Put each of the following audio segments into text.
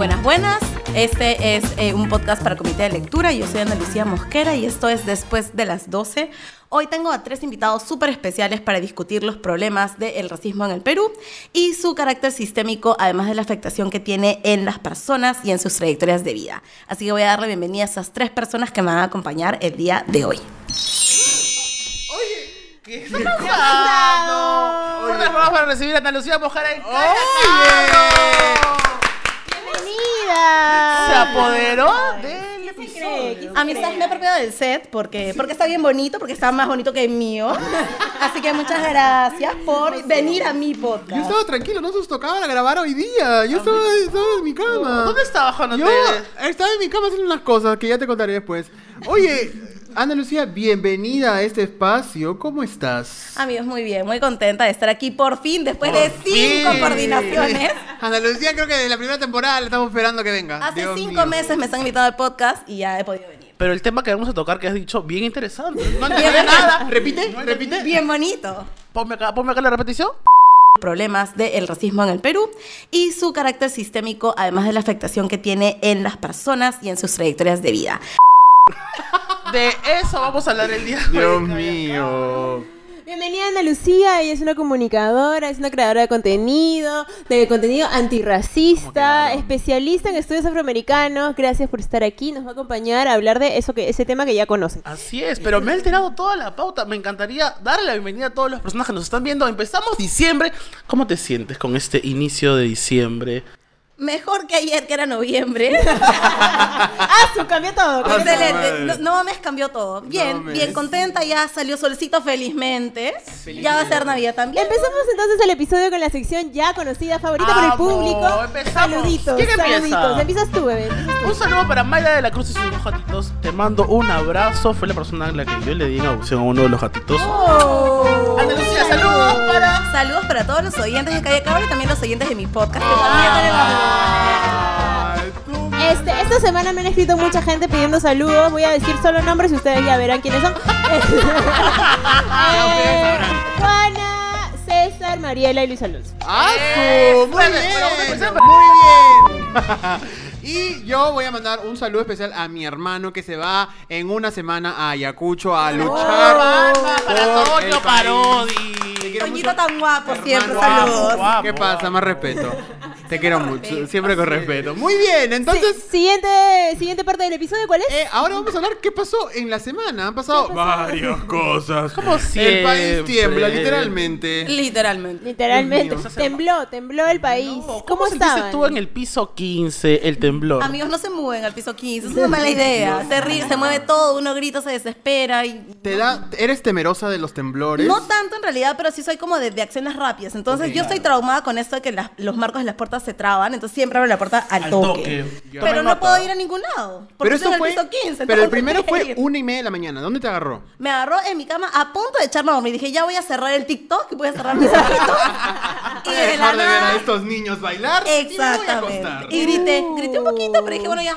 Buenas, buenas. Este es eh, un podcast para comité de lectura. Yo soy Ana Lucía Mosquera y esto es Después de las 12. Hoy tengo a tres invitados súper especiales para discutir los problemas del racismo en el Perú y su carácter sistémico, además de la afectación que tiene en las personas y en sus trayectorias de vida. Así que voy a darle bienvenida a esas tres personas que me van a acompañar el día de hoy. ¿Qué está pasando? Un aplauso para recibir a Ana Lucía Mojara en Se apoderó del episodio. A mí ¿sabes? me he apropiado del set porque, porque está bien bonito, porque está más bonito que el mío. Así que muchas gracias por venir a mi Yo podcast. estaba tranquilo, no nos tocaba grabar hoy día. Yo estaba, estaba en mi cama. ¿Dónde estaba Juan Yo estaba en mi cama haciendo unas cosas que ya te contaré después. Oye, Ana Lucía, bienvenida a este espacio. ¿Cómo estás? Amigos, muy bien, muy contenta de estar aquí por fin, después de cinco fin. coordinaciones. Ana Lucía, creo que desde la primera temporada la estamos esperando que venga. Hace Dios cinco mío. meses me están invitado al podcast y ya he podido venir. Pero el tema que vamos a tocar que has dicho, bien interesante. No entendí nada. Repite, repite. Bien bonito. Ponme acá, ponme acá la repetición. Problemas del racismo en el Perú y su carácter sistémico, además de la afectación que tiene en las personas y en sus trayectorias de vida. De eso vamos a hablar el día de Dios hoy. mío. Bienvenida Ana Lucía, ella es una comunicadora, es una creadora de contenido, de contenido antirracista, especialista en estudios afroamericanos. Gracias por estar aquí, nos va a acompañar a hablar de eso que ese tema que ya conocen. Así es, pero me ha alterado toda la pauta. Me encantaría darle la bienvenida a todas las personas que nos están viendo. Empezamos diciembre. ¿Cómo te sientes con este inicio de diciembre? Mejor que ayer, que era noviembre. ¡Ah, su cambió todo! Excelente. madre. No, no mames, cambió todo. Bien, No bien contenta. Ya salió solcito felizmente. Ya va a ser Navidad también. Empezamos entonces el episodio con la sección ya conocida, favorita por el público. empezamos. Saluditos, ¿Quién empieza? saluditos. Empiezas tú, bebé. empiezas tú. Un saludo para Mayra de la Cruz y sus dos gatitos. Te mando un abrazo. Fue la persona a la que yo le di en adopción a uno de los gatitos. Oh. Ana Lucía, saludos para. Saludos para todos los oyentes de Calle Cabra y también los oyentes de mi podcast. que también tenemos. Ay, tú- Este, esta semana me han escrito mucha gente pidiendo saludos. Voy a decir solo nombres y ustedes ya verán quiénes son. Eh, Juana, César, Mariela y Luis Alonso. ¡Ah, Eh, su! Muy bien, muy bien. Y yo voy a mandar un saludo especial a mi hermano que se va en una semana a Ayacucho a luchar por el país. Parodi. Te quiero Toñito mucho. tan guapo siempre, Hermano, saludos. guapo. ¿Qué pasa? Más respeto. Te quiero mucho, siempre con respeto. Muy bien, entonces Sí, siguiente, siguiente parte del episodio, ¿cuál es? eh, ahora vamos a hablar qué pasó en la semana. Han pasado varias cosas. Como El país tiembla, literalmente. Literalmente. Literalmente. Dios mío. Tembló, tembló el país. ¿Cómo, ¿Cómo, sentiste estaban? tú en el piso 15 el temblor? Amigos, no se mueven al piso 15. Es una mala idea. Terrible. Se mueve todo, uno grita, se desespera. Y... ¿Te da, ¿Eres temerosa de los temblores? No tanto en realidad, pero sí soy como de, de acciones rápidas. Entonces Ok. yo estoy traumada con esto de que las- los marcos de las puertas se traban. Entonces siempre abro la puerta al, Al toque. toque. Pero no puedo ir a ningún lado. Porque Pero eso fue. el piso 15. pero el primero fue una y media de la mañana. ¿Dónde te agarró? Me agarró en mi cama a punto de echarme a dormir. Dije, ya voy a cerrar el TikTok y voy a cerrar mis ojitos. y de la dejar de ver a estos niños bailar. Y me voy a Exactamente. acostar. Y grité, grité un poquito, pero dije, bueno, ya.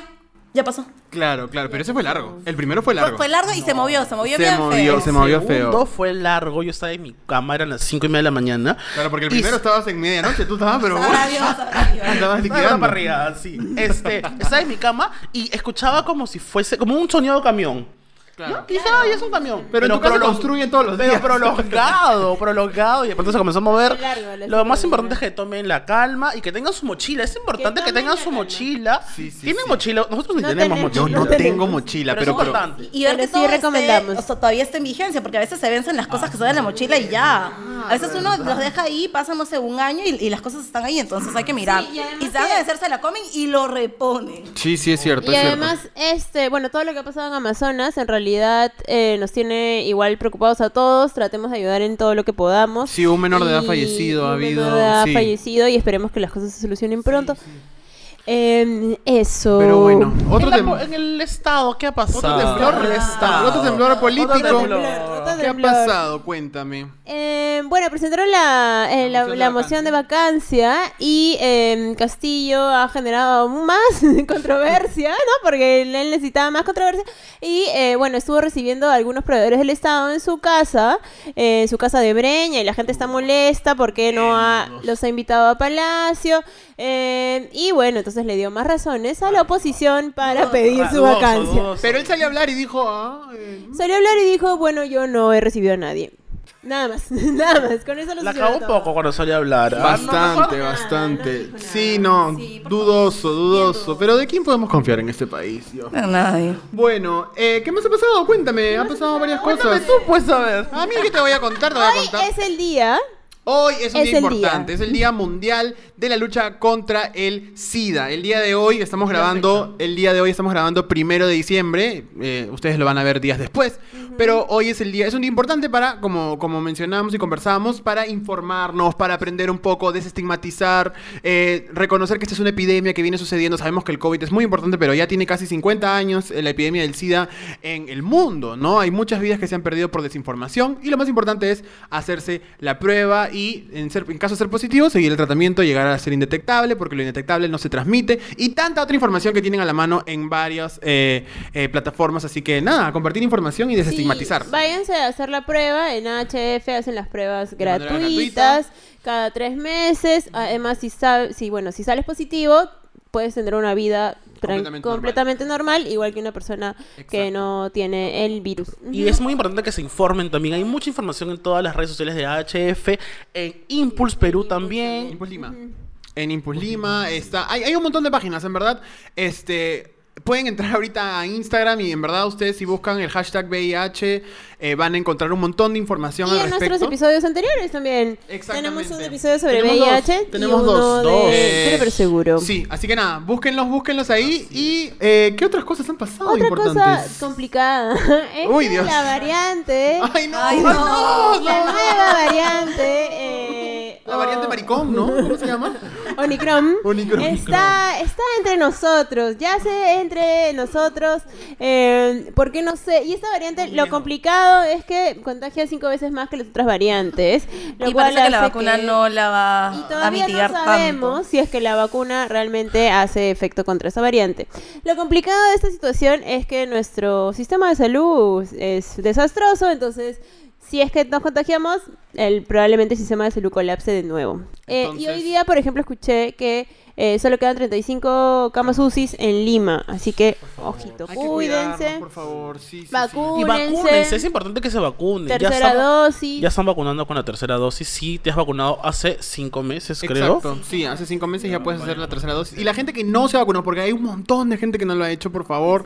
Ya pasó. Claro, claro, pero ese fue largo. El primero fue largo. fue largo y se movió, se movió Se bien movió, feo. se movió El feo. segundo fue largo. Yo estaba en mi cama, eran las 5 y media de la mañana. Claro, porque el Y primero estabas en medianoche, tú estabas, pero. Sabrá Dios, sabrá Dios. Andabas Estaba liquidando. para arriba, sí. Este, estaba en mi cama y escuchaba como si fuese, como un sonido de camión. Claro. ¿No? Y dije, ay, es un camión. Pero en tu casa construyen todos los Pero días. prolongado, prolongado. Y de pronto se comenzó a mover. Largo, Lo más importante es que tomen la calma y que tengan su mochila. Es importante que, Que tengan su calma. mochila. Sí, sí, ¿Tienen sí. mochila? Nosotros ni No tenemos tenemos. Yo mochila. no No tengo mochila, Pero pero. es pero- importante. Y ver Pero que sí esté- recomendamos. o sea, todavía está en vigencia, porque a veces se vencen las cosas que son de la mochila y ya. A veces uno los deja ahí, pasan, no sé, un año y, y las cosas están ahí, entonces hay que mirar. y se van a vencer, se la comen y lo reponen. Sí, sí, es cierto. Y además, este, bueno, todo lo que ha pasado en Amazonas en realidad eh, nos tiene igual preocupados a todos. Tratemos de ayudar en todo lo que podamos. Sí, un menor de edad Y fallecido ha un habido, menor de edad sí. fallecido y esperemos que las cosas se solucionen pronto. Eh, eso. Pero bueno, otro en, la en el estado, ¿qué ha pasado? Otro temblor, el estado. otro temblor político. Otro temblor. Otro ¿Qué ha temblor. pasado? Cuéntame. Eh, bueno, presentaron la, eh, la, moción de la moción de vacancia y eh, Castillo ha generado aún más controversia, ¿no? Porque él necesitaba más controversia. Y eh, bueno, estuvo recibiendo a algunos proveedores del Estado en su casa, eh, en su casa de Breña, y la gente está molesta porque no ha, los ha invitado a Palacio. eh, y bueno, entonces entonces le dio más razones a la oposición para pedir su vacancia. Pero él salió a hablar y dijo, ah, eh, Salió a hablar y dijo, bueno, yo no he recibido a nadie. Nada más, nada más. Con eso lo La cagó un poco cuando salió a hablar. ¿ah? bastante, no, bastante. Sí, no, Sí, por dudoso, dudoso. Pero ¿de quién podemos confiar en este país, Dios? No, nadie. Bueno, eh, ¿qué más ha pasado? Cuéntame, ha pasado varias Cuéntame cosas. tú, pues, a ver. A mí, ¿qué te voy a contar? Te voy a Hoy contar. es el día. Hoy es un Es día importante, día. es el Día Mundial de la Lucha contra el SIDA. El día de hoy estamos grabando, el día de hoy estamos grabando primero de diciembre. eh, ustedes lo van a ver días después, pero hoy es el día, es un día importante para, como, como mencionamos y conversábamos, para informarnos, para aprender un poco, desestigmatizar, eh, reconocer que esta es una epidemia que viene sucediendo. Sabemos que el COVID es muy importante, pero ya tiene casi 50 años eh, la epidemia del SIDA en el mundo, ¿no? Hay muchas vidas que se han perdido por desinformación y lo más importante es hacerse la prueba y en, ser- en caso de ser positivo, seguir el tratamiento, llegar a ser indetectable, porque lo indetectable no se transmite y tanta otra información que tienen a la mano en varias eh, eh, plataformas. Así que nada, compartir información y desestigmatizar. Sí, váyanse a hacer la prueba. En HF hacen las pruebas gratuitas cada tres meses. Además, si, sab- si, bueno, si sales positivo, puedes tener una vida Completamente completamente, normal, igual que una persona que no tiene el virus. Y es muy importante que se informen también. Hay mucha información en todas las redes sociales de AHF, en Impulse Perú también. Impulse Lima. En Impulse Lima está. Hay, hay un montón de páginas, en verdad. Este. Pueden entrar ahorita a Instagram y en verdad ustedes si buscan el hashtag VIH eh, van a encontrar un montón de información Y al en respecto. nuestros episodios anteriores también. Exactamente. Tenemos un episodio sobre Tenemos VIH dos, y tenemos uno dos. de Dos. Cero pero seguro. Sí, así que nada, búsquenlos, búsquenlos ahí. Y eh, ¿qué otras cosas han pasado Otra cosa importantes? complicada es Uy, Dios. la variante, Ay, no, Ay, ay, no. no, la no. nueva variante, eh, La variante o- maricón, ¿no? ¿Cómo se llama? Omicron, Omicron. está, está entre nosotros, ya sé entre nosotros, eh, porque no sé, y esta variante, lo complicado es que contagia cinco veces más que las otras variantes, lo Y cual parece que la vacuna que- no la va y a todavía mitigar no sabemos tanto. si es que la vacuna realmente hace efecto contra esa variante. Lo complicado de esta situación es que nuestro sistema de salud es desastroso, entonces si es que nos contagiamos, el, probablemente el sistema de salud colapse de nuevo. Eh, y hoy día, por ejemplo, escuché que eh, solo quedan 35 camas UCI en Lima, así que, ojito, Hay que cuídense. cuidarnos, por favor. Sí, sí, sí. Y Vacúnense. es importante que se vacunen. Ya Tercera están- dosis. Ya están vacunando con la tercera dosis. Sí, te has vacunado hace cinco meses, creo. Sí, hace cinco meses ya puedes hacer la tercera dosis. Y la gente que no se vacunó, porque hay un montón de gente que no lo ha hecho, por favor,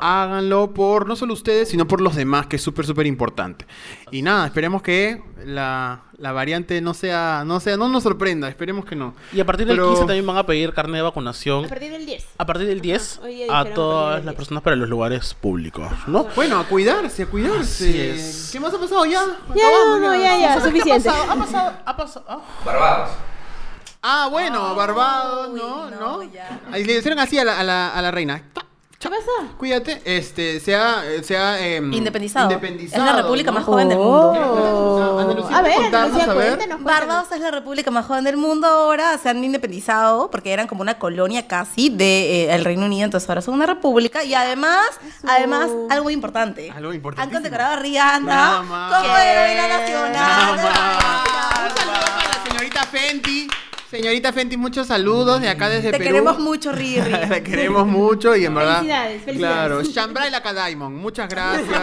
háganlo por no solo ustedes, sino por los demás, que es súper, súper importante. Y nada, esperemos que la, la variante no sea, no sea, no nos sorprenda, esperemos que no. Y a partir del Pero- 15 también van a pedir carne de vacunación. A partir del 10. A partir del 10 Hoy día a dijeron a partir todas del las 10. personas para los lugares públicos, ¿no? Bueno, a cuidarse, a cuidarse. Así es. ¿Qué más ha pasado ya? Ya, Acabamos, no, ya, ya, ¿Sabes qué suficiente. Ha pasado, ha pasado, ha pasado- ah. Barbados. Ah, bueno, Barbados, Uy, ¿no? no, ¿no? ya. Ahí le hicieron así a la, a la, a la reina. ¿Qué pasa? Cuídate, este, se ha, se ha em, Independizado. independizado, Es la república ¿no? más joven del mundo. Oh. Andalucía, A ver, Andalucía, a ver. Barbados es la república más joven del mundo ahora, se han independizado porque eran como una colonia casi del el Reino Unido, entonces ahora son una república y además, Eso. además, algo importante. Algo Han importantísimo. condecorado a Rihanna como heroína Nada nacional. más. Un saludo para la señorita Fenty. Señorita Fenty, muchos saludos de acá desde Te Perú. queremos mucho, Riri. Te queremos mucho y en verdad. Felicidades, felicidades. Claro, Shambra y la Diamond, muchas gracias.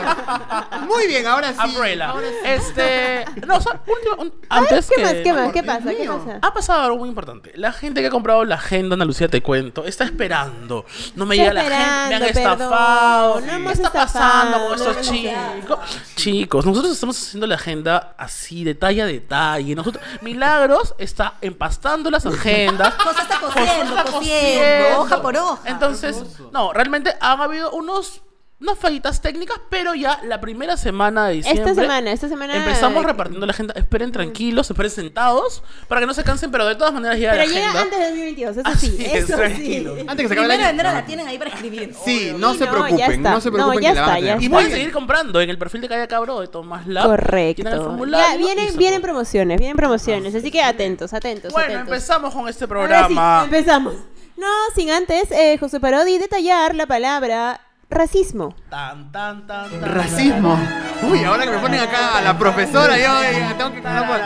Muy bien, ahora sí. Umbrella. ahora sí. Este. No, o sea, último- un- antes ¿Qué que. más? ¿Qué más? ¿Qué Dios pasa? ¿Qué mío. pasa? Ha pasado algo muy importante. La gente que ha comprado la agenda Andalucía, te cuento, está esperando. No me Está llega la gente, me han esperando, estafado. perdón. No ¿Qué hemos está estafado, pasando con no estos hemos chicos? Chicos, nosotros estamos haciendo la agenda así, detalle a detalle. Nosotros, Milagros está empastando las agendas. José está cosiendo, está cosiendo, hoja por hoja. Entonces, no, realmente han habido unos unas fallitas técnicas, pero ya la primera semana de diciembre. Esta semana, esta semana. Empezamos repartiendo la agenda. Esperen tranquilos, esperen sentados para que no se cansen, pero de todas maneras llega Pero la llega agenda. antes del 2022, eso Así sí. es, eso tranquilo. sí. Antes que se acabe el Primero de año. enero la tienen ahí para escribir. Sí, no Sí, se no, preocupen, no se No, preocupen ya que la van a está, ya tener. Y está. pueden seguir comprando en el perfil de Calle Cabro de Tomás Lab. Llenan el Correcto. formulario Ya, y vienen, se vienen promociones, vienen promociones, así que atentos, atentos, Bueno, atentos. empezamos con este Ahora sí, programa. empezamos. No, sin antes, eh, José Parodi detallar la palabra racismo. Tan, tan, tan, tan, Racismo. Uy, ahora que me ponen acá a la profesora, yo eh, tengo que... no puedo.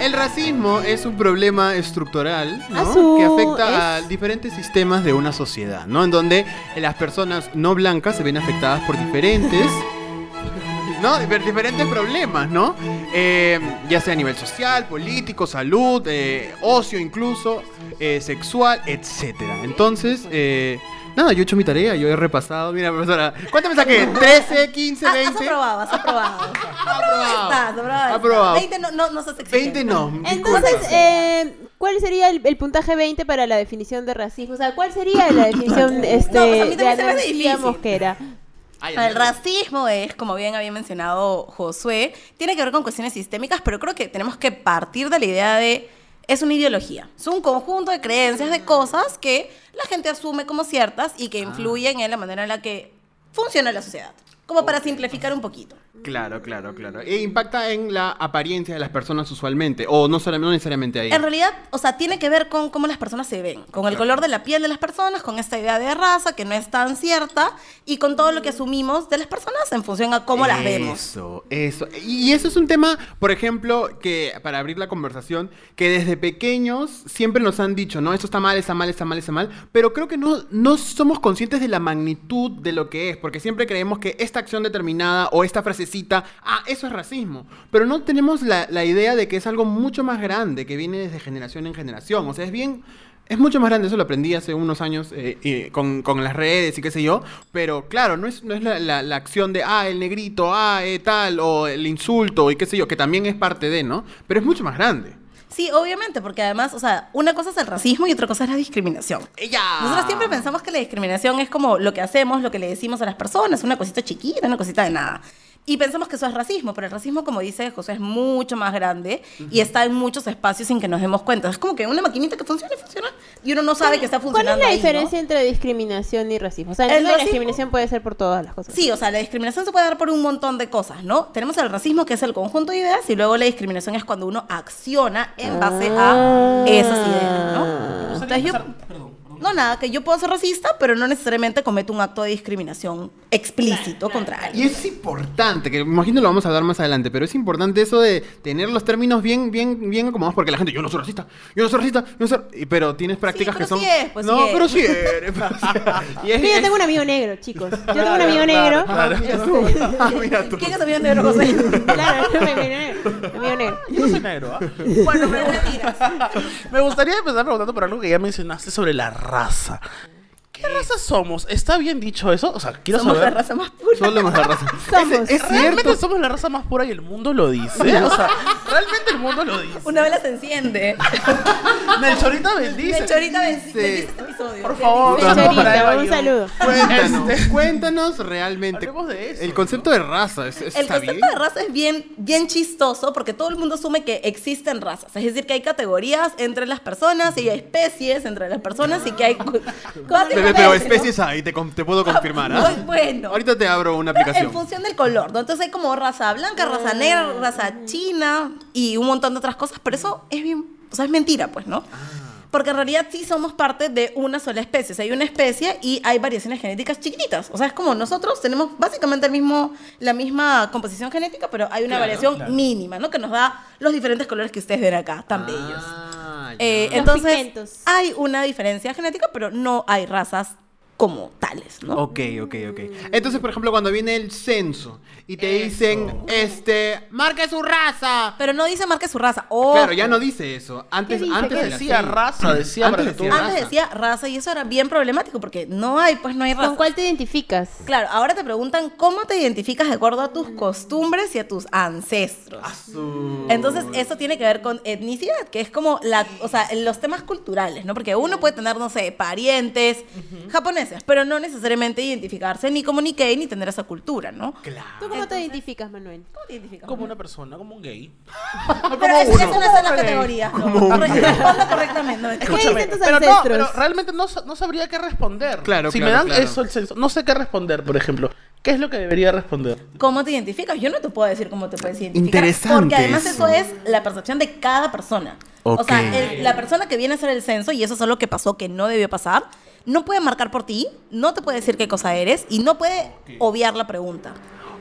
El racismo es un problema estructural ¿no? Azul, que afecta a es- diferentes sistemas de una sociedad, ¿no? En donde las personas no blancas se ven afectadas por diferentes... ¿no? Difer- Diferentes problemas, ¿no? Eh, ya sea a nivel social, político, salud, eh, ocio incluso, eh, sexual, etcétera. Entonces, eh, nada, yo he hecho mi tarea, yo he repasado. Mira, profesora, ¿cuánto me saqué? ¿13, 15, Ah, Has 20? aprobado, has aprobado. Aprobado. Estás, aprobado. Aprobado. 20 no, no, no seas exigente. 20 no. Entonces, eh, ¿cuál sería el, el puntaje 20 para la definición de racismo? O sea, ¿cuál sería la definición este, No, pues a mí de Ana. Mosquera? Ay, El racismo es, como bien había mencionado Josué, tiene que ver con cuestiones sistémicas, pero creo que tenemos que partir de la idea de es una ideología, es un conjunto de creencias, de cosas que la gente asume como ciertas y que influyen en la manera en la que funciona la sociedad. Como para simplificar un poquito. Claro, claro, claro. E impacta en la apariencia de las personas usualmente, o no, solamente, no necesariamente ahí. En realidad, o sea, tiene que ver con cómo las personas se ven, con el color de la piel de las personas, con esta idea de raza que no es tan cierta y con todo lo que asumimos de las personas en función a cómo las vemos. Eso, eso. Y eso es un tema, por ejemplo, que para abrir la conversación, que desde pequeños siempre nos han dicho, no, esto está mal, está mal, está mal, está mal, pero creo que no, no somos conscientes de la magnitud de lo que es, porque siempre creemos que esta acción determinada o esta frasecita, ah, eso es racismo, pero no tenemos la, la idea de que es algo mucho más grande, que viene desde generación en generación, o sea, es bien... Es mucho más grande, eso lo aprendí hace unos años eh, eh, con, con las redes y qué sé yo. Pero claro, no es, no es la, la- la acción de, ah, el negrito, ah, eh, tal, o el insulto y qué sé yo, que también es parte de, ¿no? Pero es mucho más grande. Sí, obviamente, porque además, o sea, una cosa es el racismo y otra cosa es la discriminación. ¡Ella! Nosotros siempre pensamos que la discriminación es como lo que hacemos, lo que le decimos a las personas, una cosita chiquita, una cosita de nada. Y pensamos que eso es racismo, pero el racismo, como dice José, es mucho más grande y está en muchos espacios sin que nos demos cuenta. Es como que una maquinita que funciona y funciona y uno no sabe que está ¿Cuál funcionando. es la ahí, ¿no? diferencia entre discriminación y racismo? O sea, El la racismo- discriminación puede ser por todas las cosas. Sí, o sea, la discriminación se puede dar por un montón de cosas, ¿no? Tenemos el racismo, que es el conjunto de ideas, y luego la discriminación es cuando uno acciona en base a esas ideas, ¿no? Entonces yo- no, nada, que yo puedo ser racista, pero no necesariamente cometo un acto de discriminación explícito contra Y alguien. es importante, que me imagino lo vamos a hablar más adelante, pero es importante eso de tener los términos bien, bien, bien acomodados, porque la gente, yo no soy racista, yo no soy racista, yo no soy... y- Pero tienes prácticas pero que son... sí es, pues no, sí es. pero sí eres. pues, y es- Yo ya es- tengo un amigo negro, chicos. Yo tengo un amigo negro. claro. Ah, mira tú. ¿Quién es amigo negro, José? Claro, un amigo negro. un amigo negro. Yo no soy negro, ¿ah? bueno, pero mentiras. Me gustaría empezar preguntando por algo que ya mencionaste sobre la raza. ¿Qué raza somos? ¿Está bien dicho eso? O sea, quiero Somos la saber. raza más pura. Solo hemos la raza. Somos. Es, es ¿Realmente cierto. somos la raza más pura y el mundo lo dice? O sea, realmente el mundo lo dice. Una vela se enciende. Melchorita bendice. Melchorita bendice este episodio. Por favor. Un saludo. Cuéntanos, Este- cuéntanos realmente. Hablemos de eso, El concepto de raza, ¿es, es- El concepto bien? de raza es bien, bien chistoso porque todo el mundo asume que existen razas. Es decir, que hay categorías entre las personas y hay especies entre las personas y que hay... pero ¿no? especies hay, te, puedo confirmar, ¿ah? Bu- Bueno. Ahorita te abro una En aplicación. función del color, ¿no? Entonces hay como raza blanca, raza negra, raza china y un montón de otras cosas, pero eso es bien, o sea, es mentira, pues, ¿no? Porque en realidad sí somos parte de una sola especie. O sea, hay una especie y hay variaciones genéticas chiquititas. O sea, es como nosotros tenemos básicamente el mismo, la misma composición genética, pero hay una variación mínima, ¿no? Que nos da los diferentes colores que ustedes ven acá, tan bellos. Ah. Eh, entonces, pigmentos. hay una diferencia genética, pero no hay razas como tales, ¿no? Ok, ok, ok. Entonces, por ejemplo, cuando viene el censo y te dicen, este, marque su raza. Pero no dice marque su raza. Ojo. Claro, ya no dice eso. Antes, ¿Qué dice? antes ¿Qué era decía raza, decía Antes para que tú- decía Antes raza. decía raza y eso era bien problemático porque no hay, pues no hay raza. ¿Con cuál te identificas? Claro, ahora te preguntan cómo te identificas de acuerdo a tus costumbres y a tus ancestros. Su- Entonces, eso tiene que ver con etnicidad, que es como la, o sea, los temas culturales, ¿no? Porque uno puede tener, no sé, parientes japoneses, pero no necesariamente identificarse ni como Nikkei ni tener esa cultura, ¿no? Claro. ¿Tú cómo te identificas, Manuel? ¿Cómo te identificas? Como una persona, como un gay. Pero eso, uno. eso no está en la categoría. ¿no? Corre- Responde correctamente. No, ¿Qué dicen tus Pero no, pero realmente no, no sabría qué responder. Claro, Si claro, me dan claro. eso el censo, no sé qué responder, por ejemplo. ¿Qué es lo que debería responder? ¿Cómo te identificas? Yo no te puedo decir cómo te puedes identificar. Interesante Porque además eso. eso es la percepción de cada persona. O Ok. sea, el- la persona que viene a hacer el censo, y eso es algo que pasó que no debió pasar, no puede marcar por ti, no te puede decir qué cosa eres y no puede obviar la pregunta.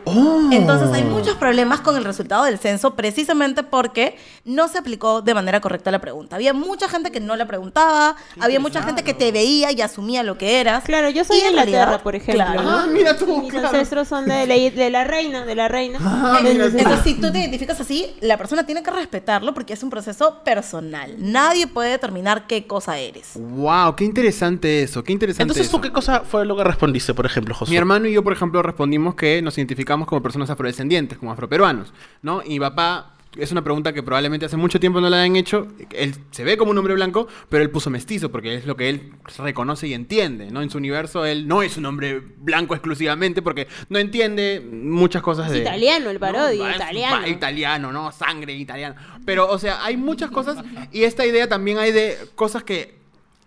Oh. Entonces hay muchos problemas con el resultado del censo precisamente porque no se aplicó de manera correcta la pregunta. Había mucha gente que no la preguntaba, había mucha gente que te veía y asumía lo que eras. Claro, yo soy Y de en Inglaterra, realidad, por ejemplo. claro. ¿no? Ah, mira tú, Mis claro. ancestros son de, la- de la reina, de la reina. Ah. Entonces, si tú te identificas así, la persona tiene que respetarlo porque es un proceso personal. Nadie puede determinar qué cosa eres. Wow, qué interesante eso, qué interesante Entonces, eso. ¿tú qué cosa fue lo que respondiste, por ejemplo, José? Mi hermano y yo, por ejemplo, respondimos que nos identificamos como personas afrodescendientes, como afroperuanos, ¿no? Y mi papá, es una pregunta que probablemente hace mucho tiempo no le han hecho, él se ve como un hombre blanco, pero él puso mestizo, porque es lo que él reconoce y entiende, ¿no? En su universo, él no es un hombre blanco exclusivamente, porque no entiende muchas cosas Es de... italiano el No, es italiano. italiano, ¿no? Sangre italiano. Pero, o sea, hay muchas cosas, y esta idea también hay de cosas que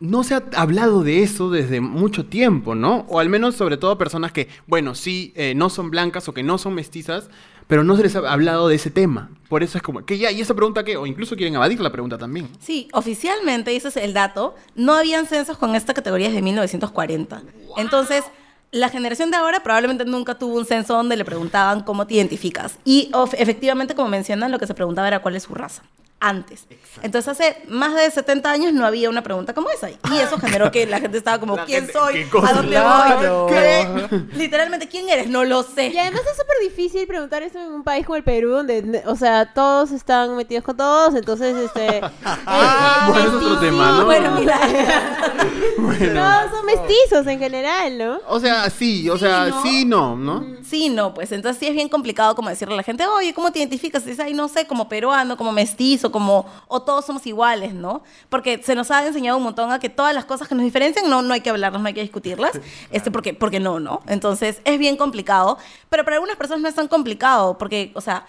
no se ha hablado de eso desde mucho tiempo, ¿no? O al menos sobre todo personas que, bueno, sí, eh, no son blancas o que no son mestizas, pero no se les ha hablado de ese tema. Por eso es como, que ya, y esa pregunta que, o incluso quieren evadir la pregunta también. Sí, oficialmente, y ese es el dato, no habían censos con esta categoría desde 1940. Entonces, la generación de ahora probablemente nunca tuvo un censo donde le preguntaban cómo te identificas. Y of- efectivamente, como mencionan, lo que se preguntaba era cuál es su raza. Antes. Entonces, hace más de 70 años no había una pregunta como esa. Y eso generó que la gente estaba como, La ¿quién gente, soy? ¿A dónde Claro. voy? ¿Qué? Literalmente, ¿quién eres? No lo sé. Y además es súper difícil preguntar eso en un país como el Perú, donde, o sea, todos están metidos con todos, entonces, este... Ah, eh, bueno, es otro tema, ¿no? Bueno, mira. Todos son mestizos en general, ¿no? O sea, sí, o sea, ¿no? sí, no, ¿no? Sí, no, pues entonces sí es bien complicado como decirle a la gente, oye, ¿cómo te identificas? Y dices, ay, no sé, como peruano, como mestizo, como, o todos somos iguales, ¿no? Porque se nos ha enseñado un montón a que todas las cosas que nos diferencian no, no hay que hablarlas, no hay que discutirlas, este, porque, porque no, ¿no? Entonces es bien complicado, pero para algunas personas no es tan complicado, porque, o sea,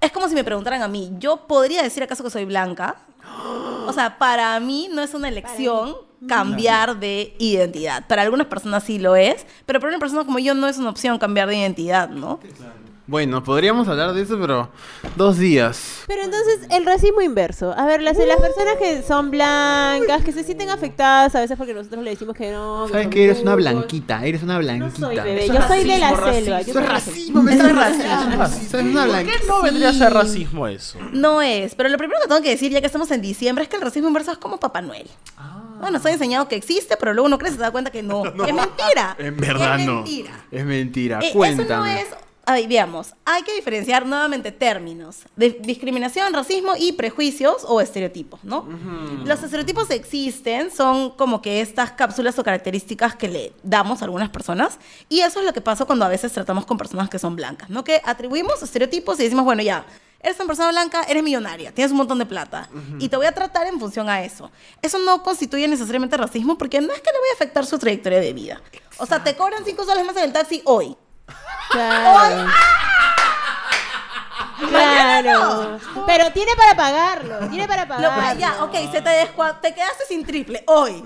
es como si me preguntaran a mí, ¿yo podría decir acaso que soy blanca? O sea, para mí no es una elección cambiar de identidad. Para algunas personas sí lo es, pero para una persona como yo no es una opción cambiar de identidad, ¿no? Bueno, podríamos hablar de eso, pero dos días. Pero entonces, el racismo inverso. A ver, las, las personas que son blancas, que se sienten afectadas a veces porque nosotros le decimos que no. Sabes que eres una blanquita, eres una No blanquita. soy bebé, yo es soy de la racismo, selva. yo Eso es soy de la selva. racismo, me Eso estás es racismo. una ¿Por blanquita. qué no vendría a ser racismo eso? No es, pero lo primero que tengo que decir, ya que estamos en diciembre, es que el racismo inverso es como Papá Noel. Bueno, nos han enseñado que existe, pero luego uno crece y se da cuenta que no. Es mentira. En verdad es no. mentira. Es mentira. Eh, Cuéntame. Eso no es. Ay, veamos, hay que diferenciar nuevamente términos de discriminación, racismo y prejuicios o estereotipos, ¿no? Los estereotipos existen, son como que estas cápsulas o características que le damos a algunas personas y eso es lo que pasa cuando a veces tratamos con personas que son blancas, ¿no? Que atribuimos estereotipos y decimos, bueno, ya, eres una persona blanca, eres millonaria, tienes un montón de plata y te voy a tratar en función a eso. Eso no constituye necesariamente racismo porque no es que le voy a afectar su trayectoria de vida. O sea, te cobran cinco soles más en el taxi hoy. Claro. Claro. Pero tiene para pagarlo. Tiene para Lo- pagarlo. ya, ok, se te, descua- te quedaste sin triple hoy.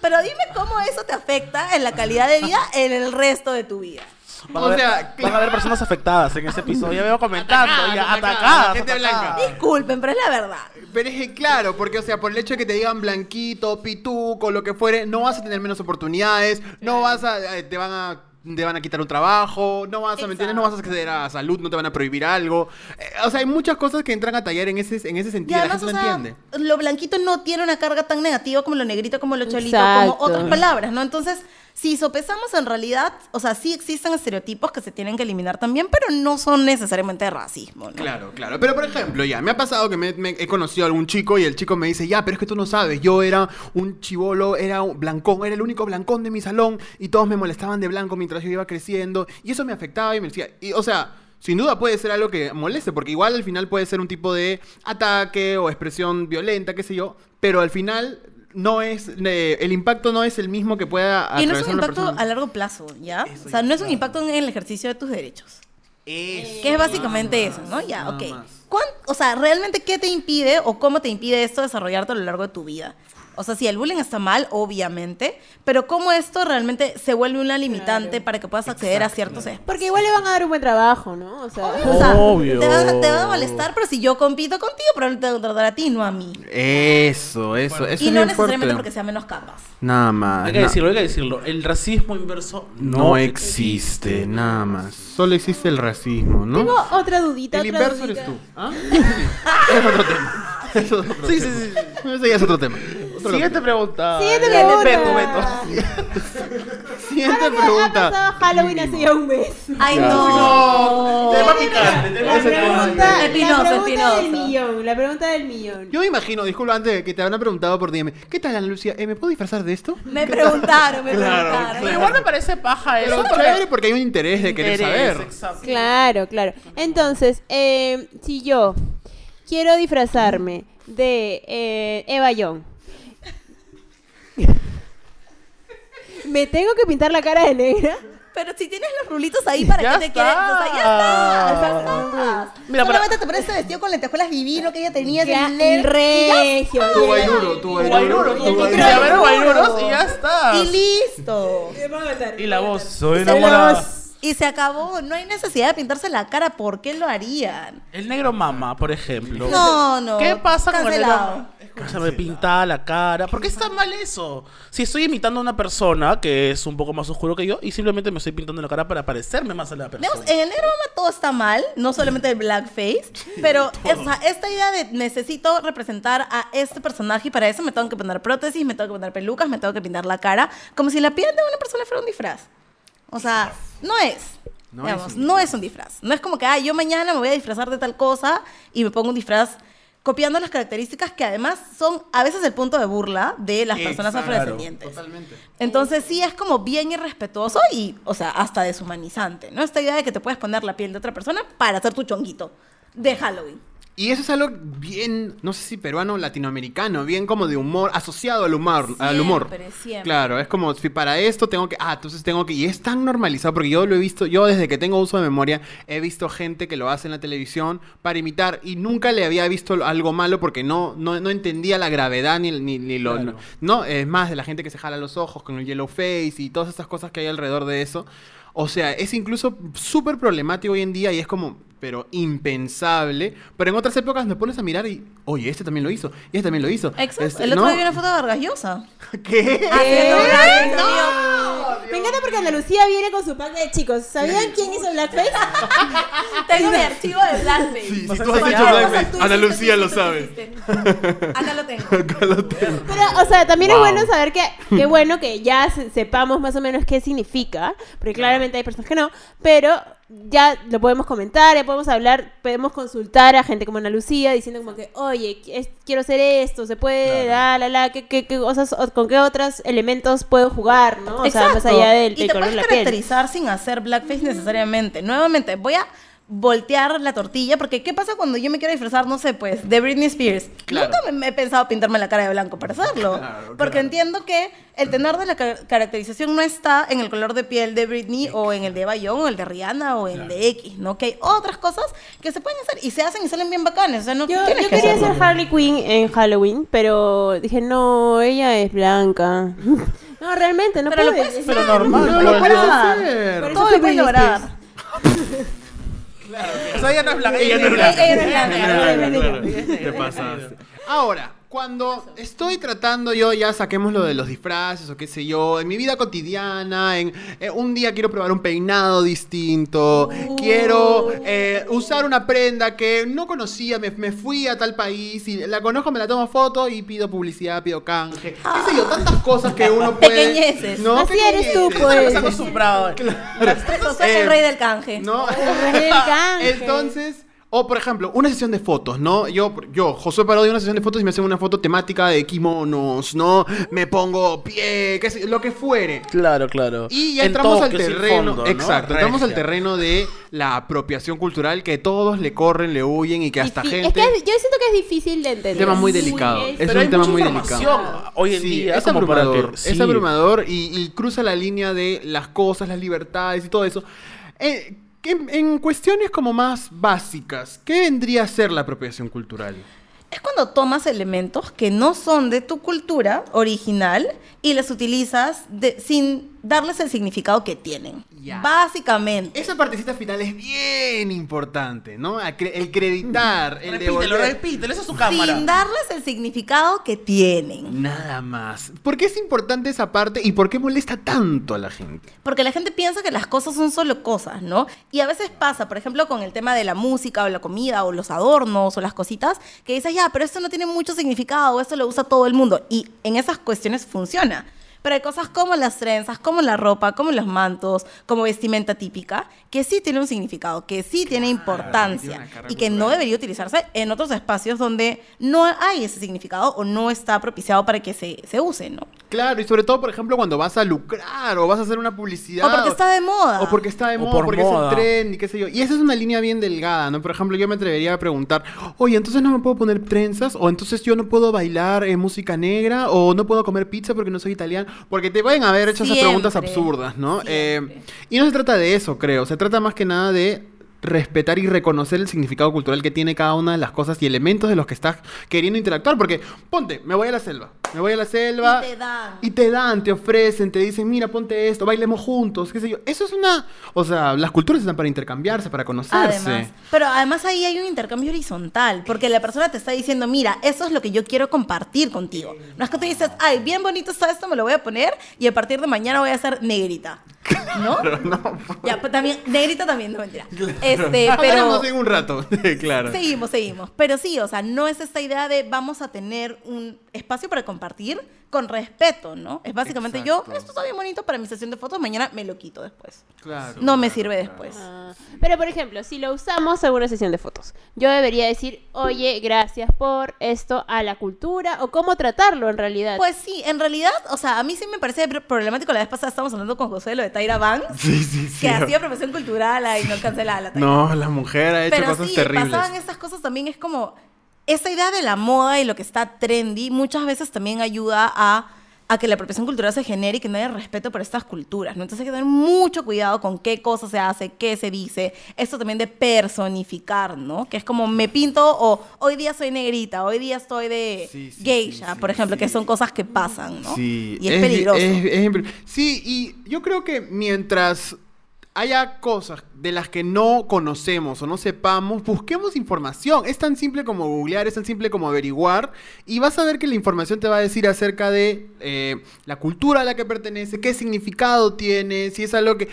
Pero dime cómo eso te afecta en la calidad de vida en el resto de tu vida. Van, O a sea, van a haber personas afectadas en ese episodio. Ya veo comentando, Atacadas, ya atacadas, atacadas. gente atacadas. blanca. Disculpen, pero es la verdad. Pero es que claro, porque o sea, por el hecho de que te digan blanquito, pituco, lo que fuere, no vas a tener menos oportunidades, no vas a, eh, te van a te van a quitar un trabajo, no vas a, ¿me entiendes? No vas a acceder a salud, no te van a prohibir algo. Eh, o sea, hay muchas cosas que entran a tallar en ese, en ese Y sentido, la además, gente o no sea, entiende. lo blanquito no tiene una carga tan negativa como lo negrito, como lo cholito, Exacto. como otras palabras, ¿no? Entonces, si sopesamos en realidad, o sea, sí existen estereotipos que se tienen que eliminar también, pero no son necesariamente racismo, ¿no? Claro, claro. Pero por ejemplo, ya, me ha pasado que me- he conocido a algún chico y el chico me dice, ya, pero es que tú no sabes, yo era un chivolo, era un blancón, era el único blancón de mi salón y todos me molestaban de blanco mientras yo iba creciendo y eso me afectaba y me decía, y, o sea... Sin duda puede ser algo que moleste, porque igual al final puede ser un tipo de ataque o expresión violenta, qué sé yo, pero al final no es, eh, el impacto no es el mismo que pueda Y no es un impacto persona. a largo plazo, ¿ya? O sea, no es un impacto en el ejercicio de tus derechos. Que es básicamente eso, ¿no? Ya, ok. más. ¿Cuán- o sea, ¿realmente qué te impide o cómo te impide esto desarrollarte a lo largo de tu vida? O sea, sí, el bullying está mal, obviamente, pero cómo esto realmente se vuelve una limitante Claro. para que puedas acceder a ciertos espacios. Porque igual le van a dar un buen trabajo, ¿no? O sea, O sea, Obvio. Te, va, te va a molestar, pero si yo compito contigo, probablemente te va a tratar a ti, no a mí. Eso, eso, eso y es no necesariamente fuerte. porque sea menos capas. Nada más. Hay que decirlo, hay que decirlo. El racismo inverso No existe, nada más. Solo existe el racismo, ¿no? tengo otra dudita. el otra inverso dudita. eres tú. ¿Ah? es otro tema. Eso es otro Sí, tema. sí, sí. Ese ya es otro tema. Siguiente pregunta. Siguiente pregunta. Beto, Beto. Siguiente Ha pregunta. pasado Halloween hace ya un mes. Ay, no. Tema picante, tema Espinosa, la pregunta del millón. La pregunta del millón. Yo me imagino, disculpa antes que te habrán preguntado por DM. ¿Qué tal, Ana Lucía? Eh, ¿Me puedo disfrazar de esto? Me preguntaron, me Claro, preguntaron. Pero igual me parece paja eso. Pero chévere porque hay un interés de querer saber. Claro, claro. Entonces, eh, si yo quiero disfrazarme de eh, Eva Young, ¿me tengo que pintar la cara de negra? Pero si tienes los rulitos ahí, ¿para Ya qué te quieres? O sea, ya está. ya está. Mira, Solamente para- te pones ese vestido con lentejuelas divino que ella tenía. Ya, negro, regio. Tu guayruro, tu Guayruro, tu guayruro. que guayruros y ya está. Y listo. Y la voz. Soy enamorada. Y se acabó. No hay necesidad de pintarse la cara. ¿Por qué lo harían? El negro mama, por ejemplo. No, no. ¿Qué pasa con el Cancelado. negro? Se me pinta la cara. ¿Por qué está mal eso? Si estoy imitando a una persona que es un poco más oscuro que yo y simplemente me estoy pintando la cara para parecerme más a la persona. En el negro mama todo está mal, no solamente el blackface, pero o sea, esta idea de necesito representar a este personaje y para eso me tengo que poner prótesis, me tengo que poner pelucas, me tengo que pintar la cara, como si la piel de una persona fuera un disfraz. O sea, no es. No digamos, es un no es un disfraz. No es como que, ah, yo mañana me voy a disfrazar de tal cosa y me pongo un disfraz copiando las características que además son a veces el punto de burla de las personas Exacto, afrodescendientes. Totalmente. Entonces sí es como bien irrespetuoso y, o sea, hasta deshumanizante, ¿no? Esta idea de que te puedes poner la piel de otra persona para hacer tu chonguito de Halloween. Y eso es algo bien, no sé si peruano o latinoamericano, bien como de humor, asociado al humor. al humor. Siempre. Claro, es como si para esto tengo que. Ah, entonces tengo que. Y es tan normalizado, porque yo lo he visto, yo desde que tengo uso de memoria, he visto gente que lo hace en la televisión para imitar y nunca le había visto algo malo porque no, no, no entendía la gravedad ni, ni, ni lo. Claro. No, es más de la gente que se jala los ojos con el yellow face y todas estas cosas que hay alrededor de eso. O sea, es incluso súper problemático hoy en día y es como, pero impensable. Pero en otras épocas me pones a mirar y, oye, este también lo hizo, y este también lo hizo. Exacto. Este, el otro ¿no? día vi una foto de Vargas Llosa. ¿Qué? Blackface, amigo. Me encanta porque Andalucía viene con su pack de chicos. ¿Sabían quién hizo Blackface? Tengo mi archivo de blackface. Sí, si tú has hecho blackface, tú Ana hiciste, Lucía tú lo sabe. Acá lo tengo. Acá lo tengo. Pero, o sea, también Wow. es bueno saber que, qué bueno que ya se- sepamos más o menos qué significa, porque claramente hay personas que no, pero ya lo podemos comentar, ya podemos hablar, podemos consultar a gente como Ana Lucía diciendo como que, oye, es- quiero hacer esto, se puede, la, la, la, ¿qué, qué, qué cosas, o- con qué otros elementos puedo jugar, ¿no? O sea, más allá del, y del te color de puedes la piel. caracterizar sin hacer blackface necesariamente. Nuevamente, voy a voltear la tortilla, porque ¿qué pasa cuando yo me quiero disfrazar, no sé, pues, de Britney Spears? Claro. Nunca me, me he pensado pintarme la cara de blanco para hacerlo, Claro, porque claro. entiendo que el tenor de la ca- caracterización no está en el color de piel de Britney o en el de Bayón o el de Rihanna o el de X, ¿no? Que hay otras cosas que se pueden hacer y se hacen y salen bien bacanes, o sea, no Yo, tienes yo que quería hacerlo. ser Harley Quinn en Halloween, pero dije, no, ella es blanca. No, realmente, no Pero lo puedes. puedes Pero hacer. normal, No, lo puedes Hacer. hacer. Por eso Todo lo puedes lograr. Spears. O sea, ella no es blanca. Ella no es claro. Te pasaste. Ahora, cuando estoy tratando yo, ya saquemos lo de los disfraces o qué sé yo, en mi vida cotidiana, en eh, un día quiero probar un peinado distinto, quiero eh, usar una prenda que no conocía, me, me fui a tal país y la conozco, me la tomo foto y pido publicidad, pido canje, qué sé yo, tantas cosas que uno puede... Pequeñeces. ¿no? Así eres tú, Pequeñeces. pues. Estás acostumbrado. Soy Eh, el rey del canje. ¿No? El rey del canje. Entonces, o por ejemplo, una sesión de fotos, ¿no? Yo, yo Josué Parodi, una sesión de fotos y me hacen una foto temática de kimonos, ¿no? Me pongo pie, qué sé, lo que fuere. Claro, claro. Y ya En entramos al terreno, fondo, ¿no? exacto, entramos al terreno de la apropiación cultural que todos le corren, le huyen y que hasta Difí- gente... Es que es- yo siento que es difícil de entender. tema muy Es delicado. es- Es Pero un hay tema mucha muy delicado. hoy en Sí, día es como para abrumador. que- Es abrumador y, y cruza la línea de las cosas, las libertades y todo eso. Eh, en, cuestiones como más básicas, ¿qué vendría a ser la apropiación cultural? es cuando tomas elementos que no son de tu cultura original y les utilizas de- sin darles el significado que tienen. Ya. Básicamente. Esa partecita final es bien importante, ¿no? El creditar, el Repítelo, devolver. repítelo, esa es su cámara. Sin darles el significado que tienen. Nada más. ¿Por qué es importante esa parte y por qué molesta tanto a la gente? Porque la gente piensa que las cosas son solo cosas, ¿no? Y a veces pasa, por ejemplo, con el tema de la música o la comida o los adornos o las cositas, que dices, ya, pero esto no tiene mucho significado, esto lo usa todo el mundo. Y en esas cuestiones funciona. Pero hay cosas como las trenzas, como la ropa, como los mantos, como vestimenta típica, que sí tiene un significado, que sí tiene importancia y que no debería utilizarse en otros espacios donde no hay ese significado o no está propiciado para que se, se use, ¿no? Claro, y sobre todo, por ejemplo, cuando vas a lucrar o vas a hacer una publicidad. O porque está de moda. O porque está de O moda, por porque moda. es el tren y qué sé yo. Y esa es una línea bien delgada, ¿no? Por ejemplo, yo me atrevería a preguntar, oye, entonces no me puedo poner trenzas, o entonces yo no puedo bailar eh, música negra, o no puedo comer pizza porque no soy italiano. Porque te pueden haber hecho esas preguntas absurdas, ¿no? Eh, y no se trata de eso, creo. Se trata más que nada de respetar y reconocer el significado cultural que tiene cada una de las cosas y elementos de los que estás queriendo interactuar. Porque, ponte, me voy a la selva. Me voy a la selva. Y te dan. Y te dan, te ofrecen, te dicen, mira, ponte esto, bailemos juntos, qué sé yo. Eso es una... O sea, las culturas están para intercambiarse, para conocerse. Además, pero además ahí hay un intercambio horizontal, porque la persona te está diciendo, mira, eso es lo que yo quiero compartir contigo. No es que tú dices, ay, bien bonito está esto, me lo voy a poner y a partir de mañana voy a ser negrita. ¿No? Ya, pues también, negrita también, no mentira. Este, pero... En un rato, claro. Seguimos, seguimos. Pero sí, o sea, no es esta idea de vamos a tener un espacio para compartir con respeto, ¿no? Es básicamente yo, Exacto. esto está bien bonito para mi sesión de fotos, mañana me lo quito después. Claro, No me claro, sirve claro. después. Ah, Pero, por ejemplo, si lo usamos en una sesión de fotos, yo debería decir, oye, gracias por esto a la cultura, o cómo tratarlo en realidad. Pues sí, en realidad, o sea, a mí sí me parece pr- problemático. La vez pasada estábamos hablando con José de lo de Tyra Banks, Sí, sí, sí. que hacía profesión cultural y no cancelaba la Tyra. No, la mujer ha hecho Pero cosas sí, terribles. pasaban estas cosas también, es como, esa idea de la moda y lo que está trendy muchas veces también ayuda a, a que la apropiación cultural se genere y que no haya respeto por estas culturas, ¿no? Entonces hay que tener mucho cuidado con qué cosa se hace, qué se dice, esto también de personificar, ¿no? Que es como me pinto o hoy día soy negrita, hoy día estoy de Sí, sí, geisha, sí, por ejemplo, que son cosas que pasan, ¿no? Sí, Y es, peligroso. es- es impre- sí, y yo creo que mientras haya cosas de las que no conocemos o no sepamos, busquemos información. Es tan simple como googlear, es tan simple como averiguar, y vas a ver que la información te va a decir acerca de eh, la cultura a la que pertenece, qué significado tiene, si es algo que...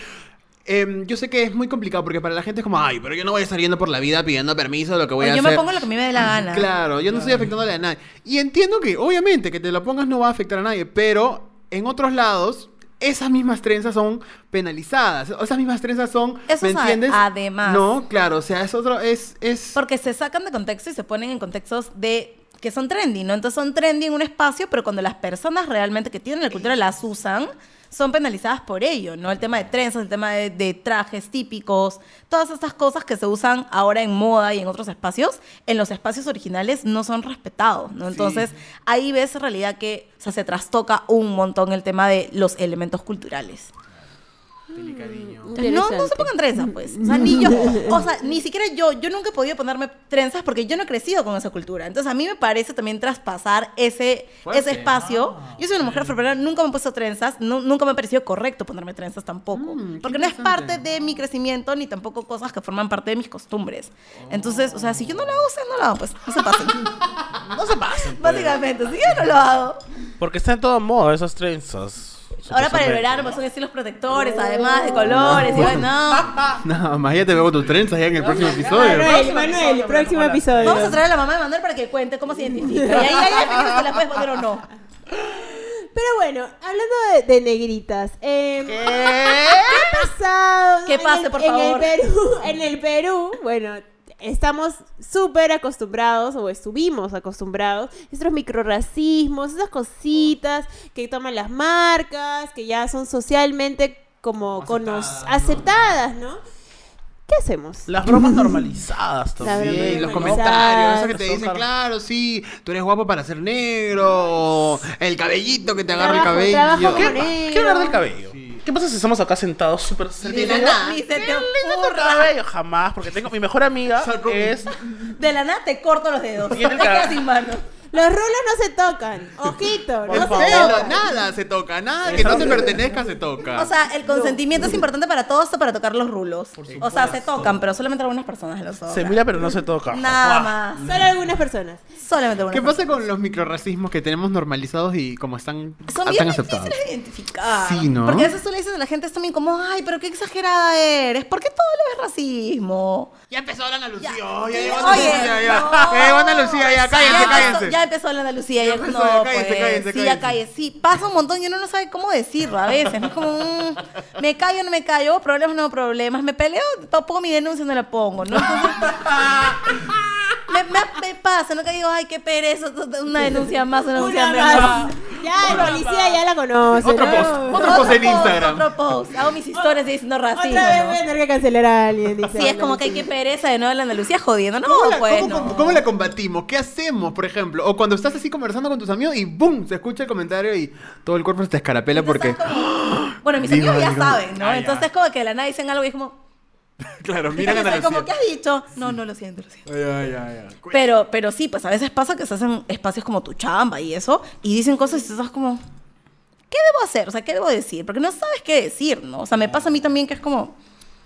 Em, yo sé que es muy complicado porque para la gente es como, ay, pero yo no voy a estar yendo por la vida pidiendo permiso de lo que voy O a yo hacer. me pongo lo que a mí me dé la gana. Claro, yo no estoy afectándole a nadie. Y entiendo que, obviamente, que te lo pongas no va a afectar a nadie, pero en otros lados, esas mismas trenzas son penalizadas. Esas mismas trenzas son, Eso ¿me entiendes? además. No, claro, o sea, es otro, es, es... Porque se sacan de contexto y se ponen en contextos de que son trendy, ¿no? Entonces son trendy en un espacio, pero cuando las personas realmente que tienen la cultura las usan, son penalizadas por ello, ¿no? El tema de trenzas, el tema de, de trajes típicos, todas estas cosas que se usan ahora en moda y en otros espacios, en los espacios originales no son respetados, ¿no? Entonces ahí ves en realidad que o sea, se trastoca un montón el tema de los elementos culturales. Entonces, no, no se pongan trenzas, pues. O sea, ni yo, o sea, ni siquiera yo, yo nunca he podido ponerme trenzas porque yo no he crecido con esa cultura. Entonces, a mí me parece también traspasar ese, Fuerte. ese espacio. Yo soy una mujer afroperuana, nunca me he puesto trenzas, nu- nunca me ha parecido correcto ponerme trenzas tampoco. Mm, porque no es parte de mi crecimiento ni tampoco cosas que forman parte de mis costumbres. Entonces, o sea, si yo no lo hago, ustedes no lo hago, pues no se pasen. No se pasen. pues. Básicamente, si yo no lo hago. Porque está en todo modo esas trenzas. Ahora para el verano pues son estilos protectores, además de colores. Y bueno, no. No, más ya te veo con tus trenzas ya en el próximo episodio. Manuel, Manuel, próximo episodio. Vamos a traer a la mamá de Manuel para que cuente cómo se identifica. Y ahí ya si la puedes poner o no. Pero bueno, hablando de, de negritas, eh, ¿qué ha pasado? Que pase, el- por en favor. El Perú, en el Perú, bueno, estamos súper acostumbrados, o estuvimos acostumbrados, estos microracismos, esas cositas que toman las marcas, que ya son socialmente como cono- aceptadas, ¿no? ¿Qué hacemos? Las bromas normalizadas también. los comentarios, esos que te dicen, claro, sí, tú eres guapo para ser negro, el cabellito que te agarra el cabello. ¿Qué, ¿Qué hablar del cabello? ¿Qué pasa si estamos acá sentados súper De la nada. Ni se te tu ocurra. jamás, porque tengo mi mejor amiga es De la nada te corto los dedos. Te el quedas sin mano. Los rulos no se tocan. Ojito, no Por se tocan. nada se toca, nada que no te pertenezca se toca. O sea, el consentimiento es importante para todos para tocar los rulos. O sea, se tocan, pero solamente algunas personas los tocan. se mira pero no se toca. Nada Guau. más. Solo algunas personas. Solamente algunas ¿Qué pasa con los microracismos que tenemos normalizados y como están Son bien aceptados? difíciles de identificar. Sí, ¿no? Porque a veces tú le dices a la gente es también como, ay, pero qué exagerada eres. ¿Por qué todo lo ves racismo? Ya empezó la Lucía, Ya. llegó Ana Lucía, ya. no. Ya llegó Ana Lucía, ya, cállense, ya cállense. Empezó, ya empezó la Andalucía. Ya, empezó, no, ya, cállense, pues, cállense, Sí, ya cállense. Sí, pasa un montón y uno no sabe cómo decirlo a veces. Es como, mm, me callo o no me callo, problemas no problemas. Me peleo, pongo mi denuncia no la pongo, ¿no? Entonces, me, me, me pasa, ¿no? Que digo, ay, qué pereza, una denuncia más, una denuncia Una más. Ya, el policía ya la conoce. Otro ¿no? post, otro post en Instagram. Otro post. Hago mis historias diciendo racismo. Otra vez voy a tener que cancelar a alguien. dice Sí, es como que hay que pereza de nuevo la Andalucía jodiendo. No, ¿Cómo la, pues cómo- no. cómo la combatimos? ¿Qué hacemos, por ejemplo? O cuando estás así conversando con tus amigos y ¡boom! Se escucha el comentario y todo el cuerpo se te escarapela porque... Como- Bueno, mis Digo, amigos ya digo. saben, ¿no? Ah, ya. Entonces como que de la nada dicen algo y es como... Claro, miran a Ana como. ¿qué has dicho? No, no lo siento, lo siento. Ay, ay, ay, ay. Pero, pero sí, pues a veces pasa que se hacen espacios como tu chamba y eso, y dicen cosas y tú estás como, ¿qué debo hacer? O sea, ¿qué debo decir? Porque no sabes qué decir, ¿no? O sea, me pasa a mí también que es como,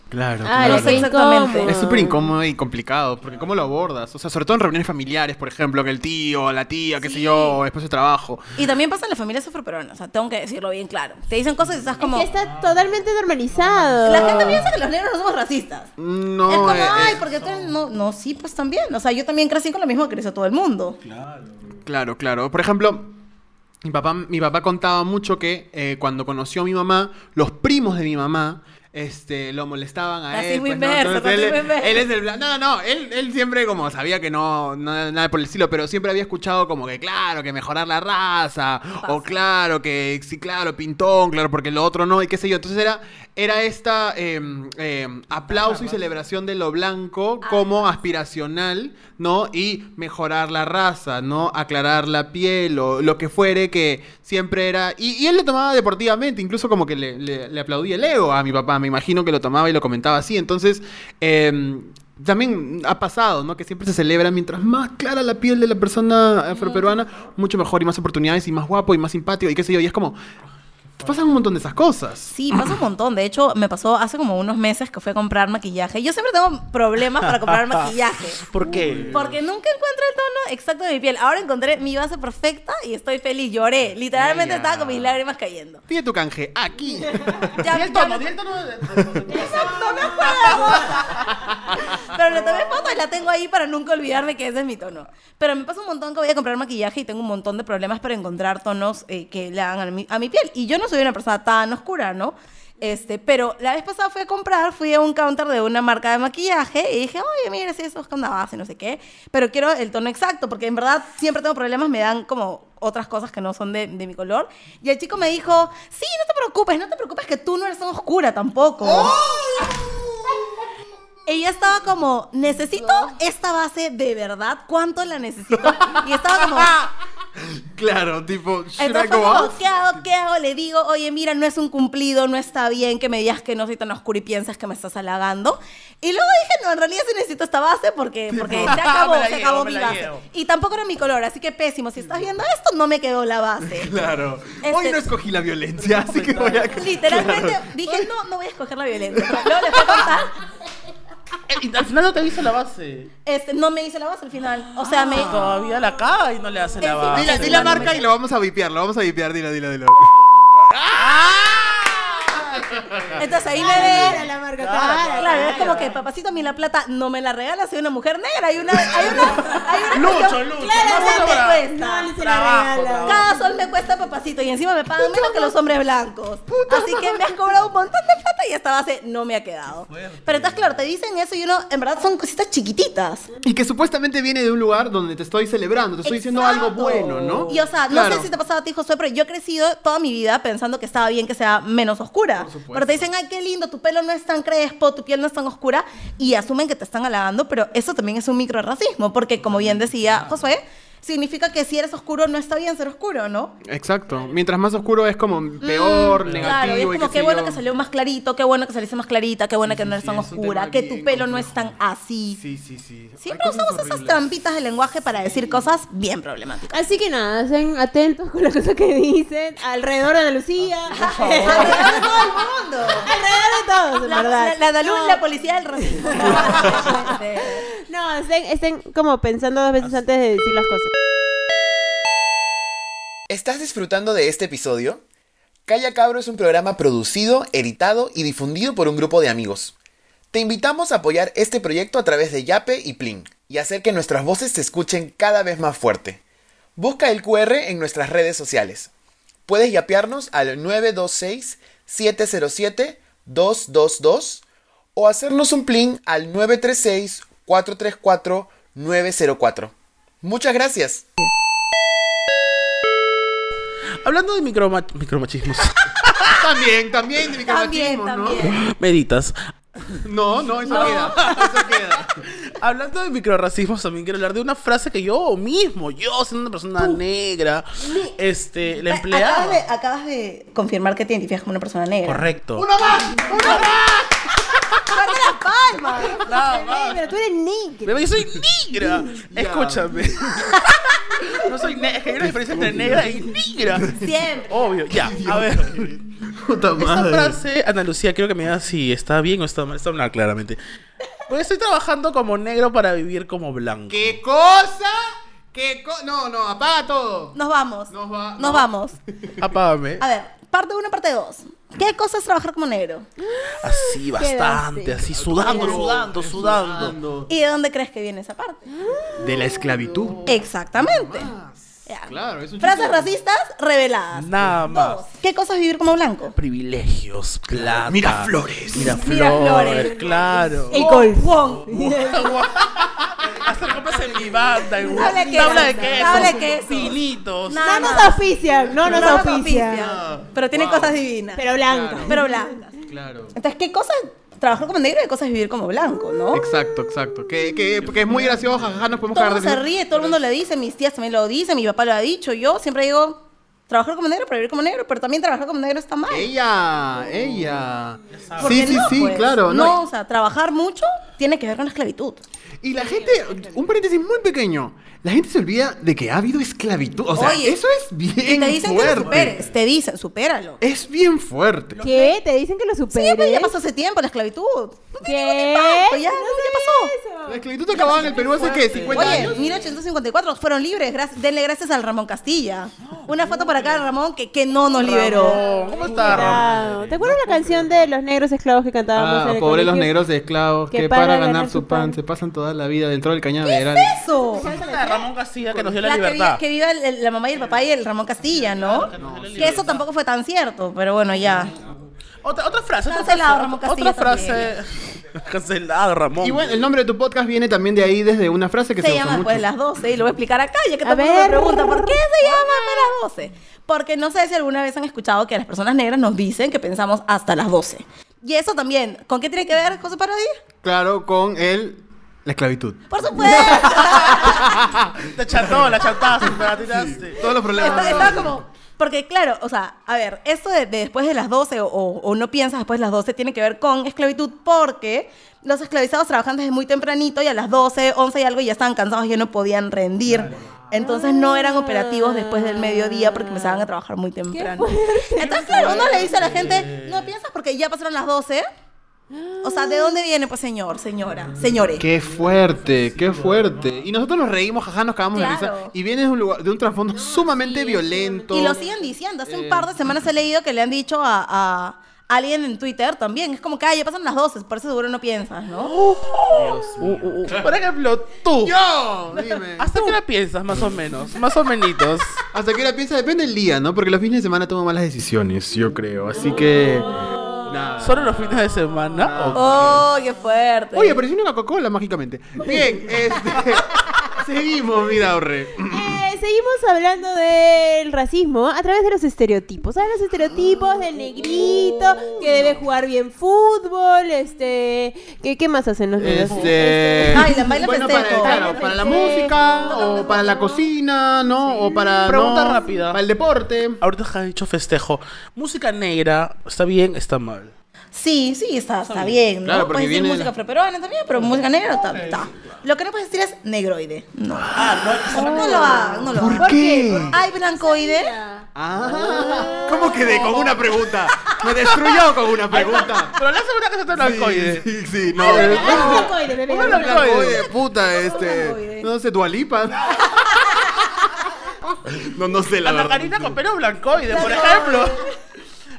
Claro, Ah, claro. exactamente. Es súper incómodo y complicado, porque ¿cómo lo abordas? O sea, sobre todo en reuniones familiares, por ejemplo, que el tío, la tía, qué sé yo, o después de trabajo. y también pasa en las familias afroperuanas, o sea, tengo que decirlo bien claro. Te dicen cosas y estás como, Que está totalmente normalizado. la gente piensa que los negros no somos racistas. No, es como, eh, ay, eh, porque tú eres... No, no, sí, pues también. O sea, yo también crecí con lo mismo que creció todo el mundo. Claro, claro. Por ejemplo, mi papá, mi papá contaba mucho que eh, cuando conoció a mi mamá, los primos de mi mamá este, lo molestaban a él. Pues, ¿no? inverso, Entonces, él, él es del blanco. No, no, no. Él, él siempre como sabía que no, no- nada por el estilo, pero siempre había escuchado como que, claro, que mejorar la raza. O claro, que sí, claro, pintón, claro, porque lo otro no, y qué sé yo. Entonces era, era esta eh, eh, aplauso y celebración de lo blanco como aspiracional, ¿no? Y mejorar la raza, ¿no? Aclarar la piel o lo que fuere que siempre era... Y, y él lo tomaba deportivamente, incluso como que le, le- le aplaudía el ego a mi papá, me imagino que lo tomaba y lo comentaba así. Entonces, eh, también ha pasado, ¿no? Que siempre se celebra mientras más clara la piel de la persona afroperuana, mucho mejor y más oportunidades y más guapo y más simpático y qué sé yo. Y es como... Pasan un montón de esas cosas. Sí, pasa un montón. De hecho, me pasó hace como unos meses que fui a comprar maquillaje. Yo siempre tengo problemas para comprar maquillaje. ¿Por qué? Porque nunca encuentro el tono exacto de mi piel. Ahora encontré mi base perfecta y estoy feliz. Lloré. Literalmente estaba con mis lágrimas cayendo. Pide tu canje, aquí. Ya, el tono, el tono Exacto, no. Pero le tomé foto y la tengo ahí para nunca olvidarme que ese es mi tono. Pero me pasa un montón que voy a comprar maquillaje y tengo un montón de problemas para encontrar tonos eh, que le hagan a mi, a mi piel. Y yo no soy una persona tan oscura, ¿no? Este, pero la vez pasada fui a comprar, fui a un counter de una marca de maquillaje y dije, oye, mira, si eso es con base, no sé qué, pero quiero el tono exacto, porque en verdad siempre tengo problemas, me dan como otras cosas que no son de, de mi color. Y el chico me dijo, sí, no te preocupes, no te preocupes que tú no eres tan oscura tampoco. Ella estaba como, necesito esta base de verdad, ¿cuánto la necesito? Y estaba como, Claro, tipo, entonces como, out? ¿qué hago? ¿Qué hago? Le digo, oye, mira, no es un cumplido, no está bien que me digas que no soy tan oscura y piensas que me estás halagando. Y luego dije, no, en realidad sí necesito esta base porque, porque se acabó, se llevo, acabó mi base. llevo. Y tampoco era mi color, así que pésimo. Si estás viendo esto, no me quedó la base. Claro. Este- Hoy no escogí la violencia, así que voy a... Literalmente Claro. dije, no, no voy a escoger la violencia. Luego le fui a contar. Eh, al final no te hizo la base. Este, no me hice la base al final. O sea, me... Todavía la caga y no le hace la base. Dile, Sí, di la marca me- y lo vamos a vipear, lo vamos a vipear, dilo, dilo, dilo. Entonces ahí me Cara, ve... la marca, Claro, cara, Claro, es como que papacito a mí la plata no me la regala, soy una mujer negra, hay una, hay una, hay una Lucho, cuestión- Lucho. Claro, no no te me cuesta. No, se Trabajo. Cada sol me cuesta papacito y encima me pagan menos que los hombres blancos. Así que me has cobrado un montón de plata y esta base no me ha quedado. Pero entonces, claro, te dicen eso y uno, en verdad son cositas chiquititas. Y que supuestamente viene de un lugar donde te estoy celebrando, te estoy diciendo algo bueno, ¿no? Y o sea, no Claro. sé si te ha pasado a ti, Josué, pero yo he crecido toda mi vida pensando que estaba bien que sea menos oscura. Supuesto. Pero te dicen, ay, qué lindo, tu pelo no es tan crespo, tu piel no es tan oscura, y asumen que te están halagando, pero eso también es un microracismo, porque como bien decía Josué, significa que si eres oscuro no está bien ser oscuro, ¿no? Exacto. Mientras más oscuro es como peor, Mm, negativo. Claro, y es y como qué bueno yo. que salió más clarito, qué bueno que saliste más clarita, qué bueno que no eres sí, tan oscura, que tu pelo no es tan así. Sí, sí, sí. Siempre usamos esas trampitas de lenguaje para decir cosas bien problemáticas. Así que nada, estén atentos con las cosas que dicen alrededor de Andalucía. Alrededor de todo el mundo. alrededor de todos, en La, verdad. la, la Andaluz, No. la policía del racismo. No, estén, estén como pensando dos veces antes de decir las cosas. ¿Estás disfrutando de este episodio? Calla Cabro es un programa producido, editado y difundido por un grupo de amigos. Te invitamos a apoyar este proyecto a través de Yape y Plin y hacer que nuestras voces se escuchen cada vez más fuerte. Busca el QR en nuestras redes sociales. Puedes yapearnos al 926-707-222 o hacernos un Plin al 936-434-904. Muchas gracias. Hablando de microma- micromachismos. También, también de También, micromachismo, ¿no? también. Meditas. No, no, eso queda. Eso queda. Hablando de microracismos, también quiero hablar de una frase que yo mismo, yo siendo una persona negra, este, la empleaba. Acabas de, acabas de confirmar que te identificas como una persona negra. Correcto. ¡Dale la palma! Nada más. pero tú eres negra. Bebé, yo soy negra. Escúchame. No soy negra. Es que hay una diferencia entre negra y negra. Siempre. Obvio. Ya, a ver. Puta Esta madre. frase, Ana Lucía, quiero que me digas si está bien o está mal. Está mal, claramente. Porque estoy trabajando como negro para vivir como blanco. ¿Qué cosa? ¿Qué co No, no, apaga todo. Nos vamos. Nos va- Nos no. vamos. Apágame. A ver, parte 1, parte 2. ¿Qué cosa es trabajar como negro? Así, bastante. Así, sudando, sudando, sudando. ¿Y de dónde crees que viene esa parte? De la esclavitud. Exactamente. Ya. Claro, es un Frases racistas reveladas. Nada más. Dos. ¿Qué cosa es vivir como blanco? Privilegios, plata. Miraflores. Miraflores, Miraflores. claro. El golf. Hacer compras en mi banda. en Tabla de tabla de queso, queso. tabla de queso. Vinitos. Nada No nos auspician, no nos auspician. Pero tiene cosas divinas. Pero blanca. Claro. Pero blancas. Claro. Entonces, ¿qué cosa es trabajar como negro y qué cosa es vivir como blanco, no? Exacto, exacto. Que, que, que es muy gracioso, jajaja, nos podemos Todo cagar el de mundo se ríe, todo el mundo le dice, mis tías también lo dicen, mi papá lo ha dicho, yo siempre digo, trabajar como negro para vivir como negro, pero también trabajar como negro está mal. Ella, ella. ¿Por Sí, sí, no, sí, pues? claro. No, No, o sea, trabajar mucho tiene que ver con la esclavitud. Y la gente, un paréntesis muy pequeño. La gente se olvida de que ha habido esclavitud. O sea, Oye, eso es bien Y te dicen que fuerte. lo superes, te dicen, supéralo. Es bien fuerte. ¿Qué? ¿Te dicen que lo Sí, pero superes? ya pasó hace tiempo la esclavitud. No ¿Qué? ya, No ya pasó. La eso. esclavitud acababa en el Perú hace, ¿qué? ¿50 Oye, años? 1854 fueron libres, gracias, denle gracias al Ramón Castilla. Una foto para acá de Ramón que, que no nos liberó. Ramón, ¿Cómo está Ramón? ¿Te acuerdas la canción de los negros esclavos que cantábamos en Ah, el pobres los negros esclavos Que que, para ganar ganar su pan pan se pasan toda la vida dentro del cañaveral. Eso. La de Ramón Castilla que nos dio la, La que, libertad. viva, que viva el- el- la mamá y el papá y el Ramón Castilla, ¿no? Que eso tampoco fue tan cierto, pero bueno, ya. Otra, otra frase. Otra Cancelado, frase, Ramón otra Castilla frase. Cancelado, Ramón. Y bueno, el nombre de tu podcast viene también de ahí desde una frase que se, Se llama mucho. después de las 12 y lo voy a explicar acá, ya que A todo el mundo me pregunta, ¿por qué se llama hasta las 12? Porque no sé si alguna vez han escuchado que las personas negras nos dicen que pensamos hasta las 12. Y eso también, ¿con qué tiene que ver José Parodi? Claro, con el la esclavitud. Por supuesto. Te chantó, la chantaste, me la tiraste. Todos los problemas. Está- estaba como. Porque, claro, o sea, a ver, esto de, de después de las 12 o, o no piensas después de las 12 tiene que ver con esclavitud porque los esclavizados trabajan desde muy tempranito y a las 12, 11 y algo ya estaban cansados y ya no podían rendir. Entonces no eran operativos después del mediodía porque empezaban a trabajar muy temprano. Entonces, claro, uno le dice a la gente, no piensas porque ya pasaron las 12. O sea, ¿de dónde viene, pues, señor, señora, señores? Qué fuerte, qué fuerte. Y nosotros nos reímos, jaja, nos cagamos de Claro. risa. Y viene de un lugar, de un trasfondo sumamente violento. Y lo siguen diciendo. Hace un Eh. par de semanas he leído que le han dicho a, a alguien en Twitter también. Es como que, ay, ya pasan las 12, por eso seguro no piensas, ¿no? Uh, uh, uh. Por ejemplo, tú. Yo, dime. ¿Hasta qué hora piensas, más o menos? Más o menos. Hasta que hora piensa, depende del día, ¿no? Porque los fines de semana tomo malas decisiones, yo creo. Así que. Nada. ¿Solo los fines de semana? ¿O ¡Oh, qué fuerte! Oye, apareció una Coca-Cola mágicamente. Bien, este. seguimos, mira, Orre. Seguimos hablando del racismo a través de los estereotipos. ¿Sabes los estereotipos del negrito que debe jugar bien fútbol? Este, ¿qué, qué más hacen los negros? Este... Bailan bueno, festejo. para, claro, Bailan para la música, o para la cocina, ¿no? O para. Pregunta ¿no? rápida. Para el deporte. Ahorita has dicho festejo. Música negra, ¿está bien? ¿Está mal? Sí, sí, está, está bien, ¿no? Claro, puedes decir viene música la- afroperuana también, pero música negra está, está. Lo que no puedes decir es negroide. No. Ah, no, No lo hagan, no lo hagan. ¿Por qué? Hay blancoide. Ah, ¿Cómo quedé con una pregunta? Me destruyó con una pregunta. Pero la segunda que se está blancoide. Sí, sí, sí, no. Ah, blancoide, bebé. Una blancoide. Puta, este. Blancoide. No sé, Dualipa. No, no sé la Ana verdad. Karina con pelo blancoide, por ejemplo.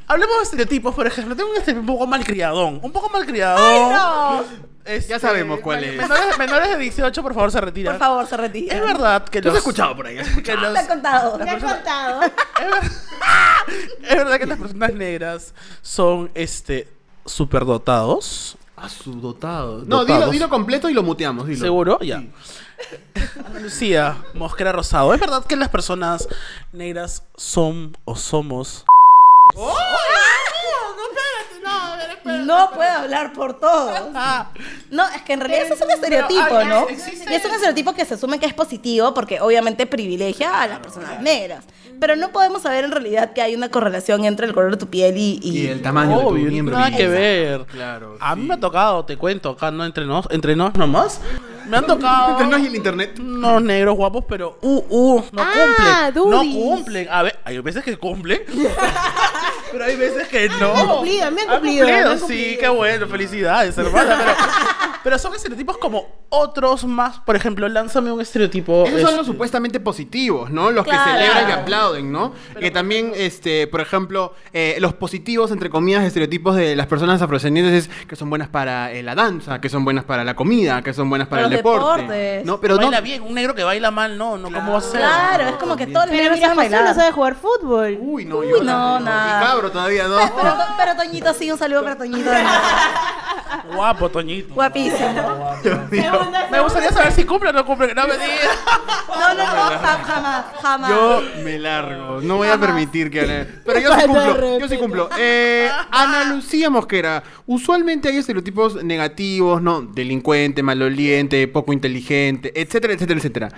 Hablemos de estereotipos, por ejemplo. Tengo un estereotipo un poco malcriadón. Un poco malcriadón. Este, Ya sabemos cuál es. Menores, menores de 18, por favor, se retiran. Por favor, se retira. Es verdad que Tú los... has escuchado por ahí. que los- Te he contado. Te han contado. es verdad que las personas negras son, este, superdotados. Ah, su dotado. No, Dotados. dilo, dilo completo y lo muteamos. Dilo. ¿Seguro? Ya. Ana Lucía, Mosquera Rosado. ¿Es verdad que las personas negras son o somos... Oi! No puedo hablar por todos. No, es que en realidad eso es un estereotipo, ¿no? Y es un estereotipo que se asume que es positivo porque obviamente privilegia a las personas negras. Pero no podemos saber en realidad que hay una correlación entre el color de tu piel y... y- Y el tamaño de tu Obvio, miembro. nada que ver. Claro, A mí sí. me ha tocado, te cuento, acá no entre nos, entre nos nomás. Me han tocado Entre nos y el internet. unos negros guapos, pero uh, uh, no Ah, cumplen. No cumplen. A ver, hay veces que cumplen. pero hay veces que no. Han cumplido, me han Han cumplido, me han sí, qué bueno, felicidades, hermana. Pero son estereotipos como otros más. Por ejemplo, lánzame un estereotipo. Esos son este, los supuestamente positivos, ¿no? Los Claro. que celebran y aplauden, ¿no? que también, este, por ejemplo, eh, los positivos, entre comillas, estereotipos de las personas afrodescendientes es que son buenas para eh, la danza, que son buenas para la comida, que son buenas para Los el deporte. deportes. ¿no? Pero no, baila bien, un negro que baila mal, no, no, ¿cómo va a ser? Claro, es como que todos los Pero negros mira, saben José no sabe jugar fútbol. Uy, no, Uy, yo no, Y nada. cabro todavía, ¿no? Pero, pero Toñito sí, un saludo para Toñito. Guapo, Toñito. Guapísimo. Me gustaría saber si cumple o no cumple. No me digas. No, no, no, ja- jamás, jamás. Yo me largo, no voy a permitir que Ana... Pero yo sí Falta de cumplo, yo sí respeto. cumplo. Eh, Ana Lucía Mosquera, usualmente hay estereotipos negativos, ¿no? Delincuente, maloliente, poco inteligente, etcétera, etcétera, etcétera.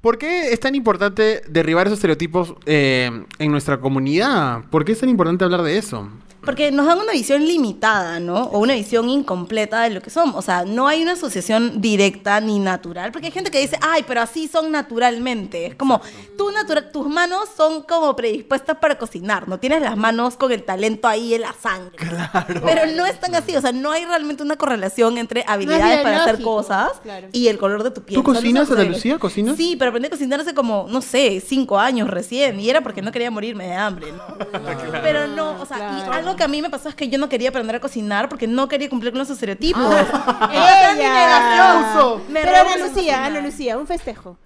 ¿Por qué es tan importante derribar esos estereotipos eh, en nuestra comunidad? ¿Por qué es tan importante hablar de eso? Porque nos dan una visión limitada, ¿no? O una visión incompleta de lo que somos. O sea, no hay una asociación directa ni natural. Porque hay gente que dice, ay, pero así son naturalmente. Es como, tú natura- tus manos son como predispuestas para cocinar. No tienes las manos con el talento ahí en la sangre. Claro. Pero no es tan así. O sea, no hay realmente una correlación entre habilidades para hacer cosas claro. y el color de tu piel. ¿Tú cocinas, cosas Lucía? ¿Cocinas? Sí, pero aprendí a cocinar hace como, no sé, cinco años recién. Y era porque no quería morirme de hambre, ¿no? Pero no, o sea, y Claro. Algo que a mí me pasó es que yo no quería aprender a cocinar porque no quería cumplir con los estereotipos. Ah. Ella. Me Pero Ana Lucía. Ana Lucía, un festejo.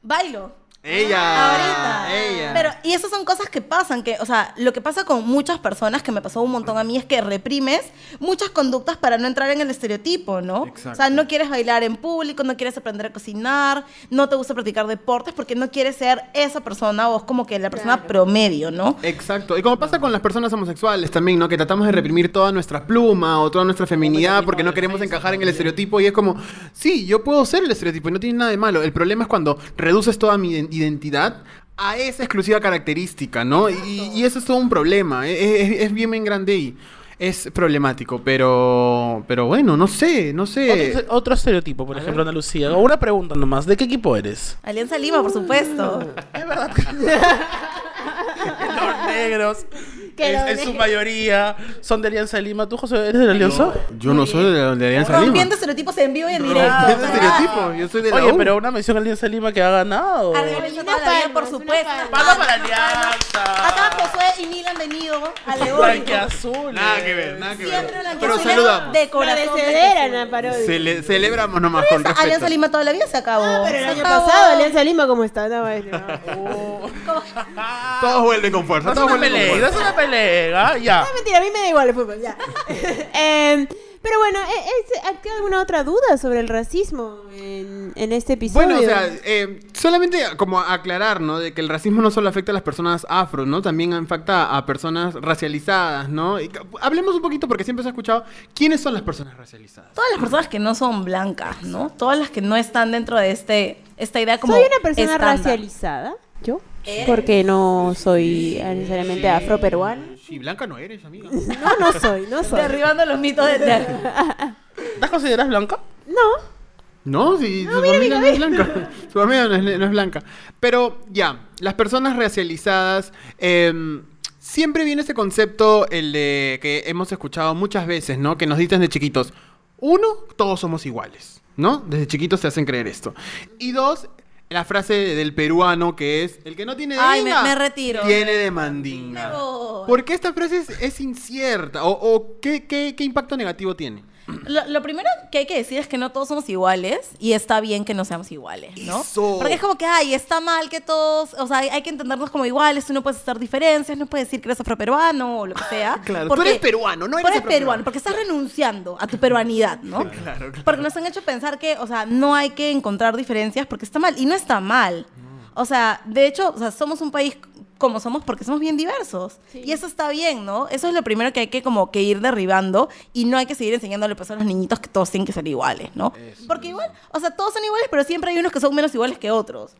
Bailo. Ella. Ahorita. Ella. Pero, y esas son cosas que pasan, que, o sea, lo que pasa con muchas personas, que me pasó un montón a mí, es que reprimes muchas conductas para no entrar en el estereotipo, ¿no? Exacto. O sea, no quieres bailar en público, no quieres aprender a cocinar, no te gusta practicar deportes porque no quieres ser esa persona o es como que la persona Claro. promedio, ¿no? Exacto. Y como pasa con las personas homosexuales también, ¿no? Que tratamos de reprimir toda nuestra pluma o toda nuestra feminidad porque no queremos encajar en el estereotipo y es como, sí, yo puedo ser el estereotipo y no tiene nada de malo. El problema es cuando reduces toda mi identidad a esa exclusiva característica, ¿no? Y, y eso es todo un problema. Es, es- es bien, bien grande y es problemático, pero, pero bueno, no sé, no sé. Otro, otro estereotipo, por ejemplo, Ana Lucía. O una pregunta nomás. ¿De qué equipo eres? Alianza Lima, por supuesto. Es verdad. Los negros, Que en, su mayoría, son de Alianza Lima. ¿Tú, José, eres de la Alianza? Yo no soy de, la- de Alianza Lima. Rompiendo estereotipos en vivo y en directo. Rompiendo estereotipos, yo soy de la Oye, U. pero una mención a Alianza Lima que ha ganado. Alianza toda la vida, palma, por es supuesto. palma. Para Alianza. Acá Josué y Mil han venido a León. Blanquiazul. Nada que ver, nada que ver. Siempre Pero saludamos. de corazón. Cele- celebramos nomás con respeto. Alianza Lima toda la vida se acabó. Ah, pero el año acabó. pasado, Alianza Lima, ¿cómo está? No, es- no. Todos vuelven con fuerza. No es todos vuelven con no fuerza. Ya. No, mentira, a mí me da igual el fútbol, ya. Em, Pero bueno, ¿e- es- ¿ha quedado alguna otra duda sobre el racismo en, en este episodio? Bueno, o sea, eh, solamente como aclarar, ¿no? De que el racismo no solo afecta a las personas afro, ¿no? También afecta a personas racializadas, ¿no? Y hablemos un poquito, porque siempre se ha escuchado, ¿quiénes son las personas racializadas? Todas las personas que no son blancas, ¿no? Todas las que no están dentro de este esta idea como ¿Soy una persona estándar. racializada? ¿Yo? Porque no soy necesariamente afroperuana. Sí, blanca no eres, amiga. No, no soy, no soy. Derribando los mitos de ¿Te consideras blanca? No. No, si su familia no es blanca. Su familia no es, no es blanca. Pero ya, las personas racializadas. em, siempre viene ese concepto, el de que hemos escuchado muchas veces, ¿no? Que nos dicen de chiquitos. Uno, todos somos iguales, ¿no? Desde chiquitos te hacen creer esto. Y dos, la frase del peruano que es: el que no tiene de Ay, me- dinga, me retiro. Tiene de mandinga. ¿Por qué esta frase es, es incierta? ¿O, o qué, qué- qué impacto negativo tiene? Lo, lo primero que hay que decir es que no todos somos iguales y está bien que no seamos iguales, ¿no? Eso. Porque es como que, ay, está mal que todos, o sea, hay, que entendernos como iguales, tú no puedes hacer diferencias, no puedes decir que eres afroperuano o lo que sea. Claro, tú porque- eres peruano, no tú eres eres afroperuano. peruano, porque estás renunciando a tu peruanidad, ¿no? Claro, claro. Porque nos han hecho pensar que, o sea, no hay que encontrar diferencias porque está mal. Y no está mal. O sea, de hecho, o sea, somos un país como somos porque somos bien diversos. Y eso está bien, ¿no? Eso es lo primero que hay que como que ir derribando y no hay que seguir enseñándole pues a los niñitos que todos tienen que ser iguales, ¿no? Porque igual, o sea, todos son iguales, pero siempre hay unos que son menos iguales que otros.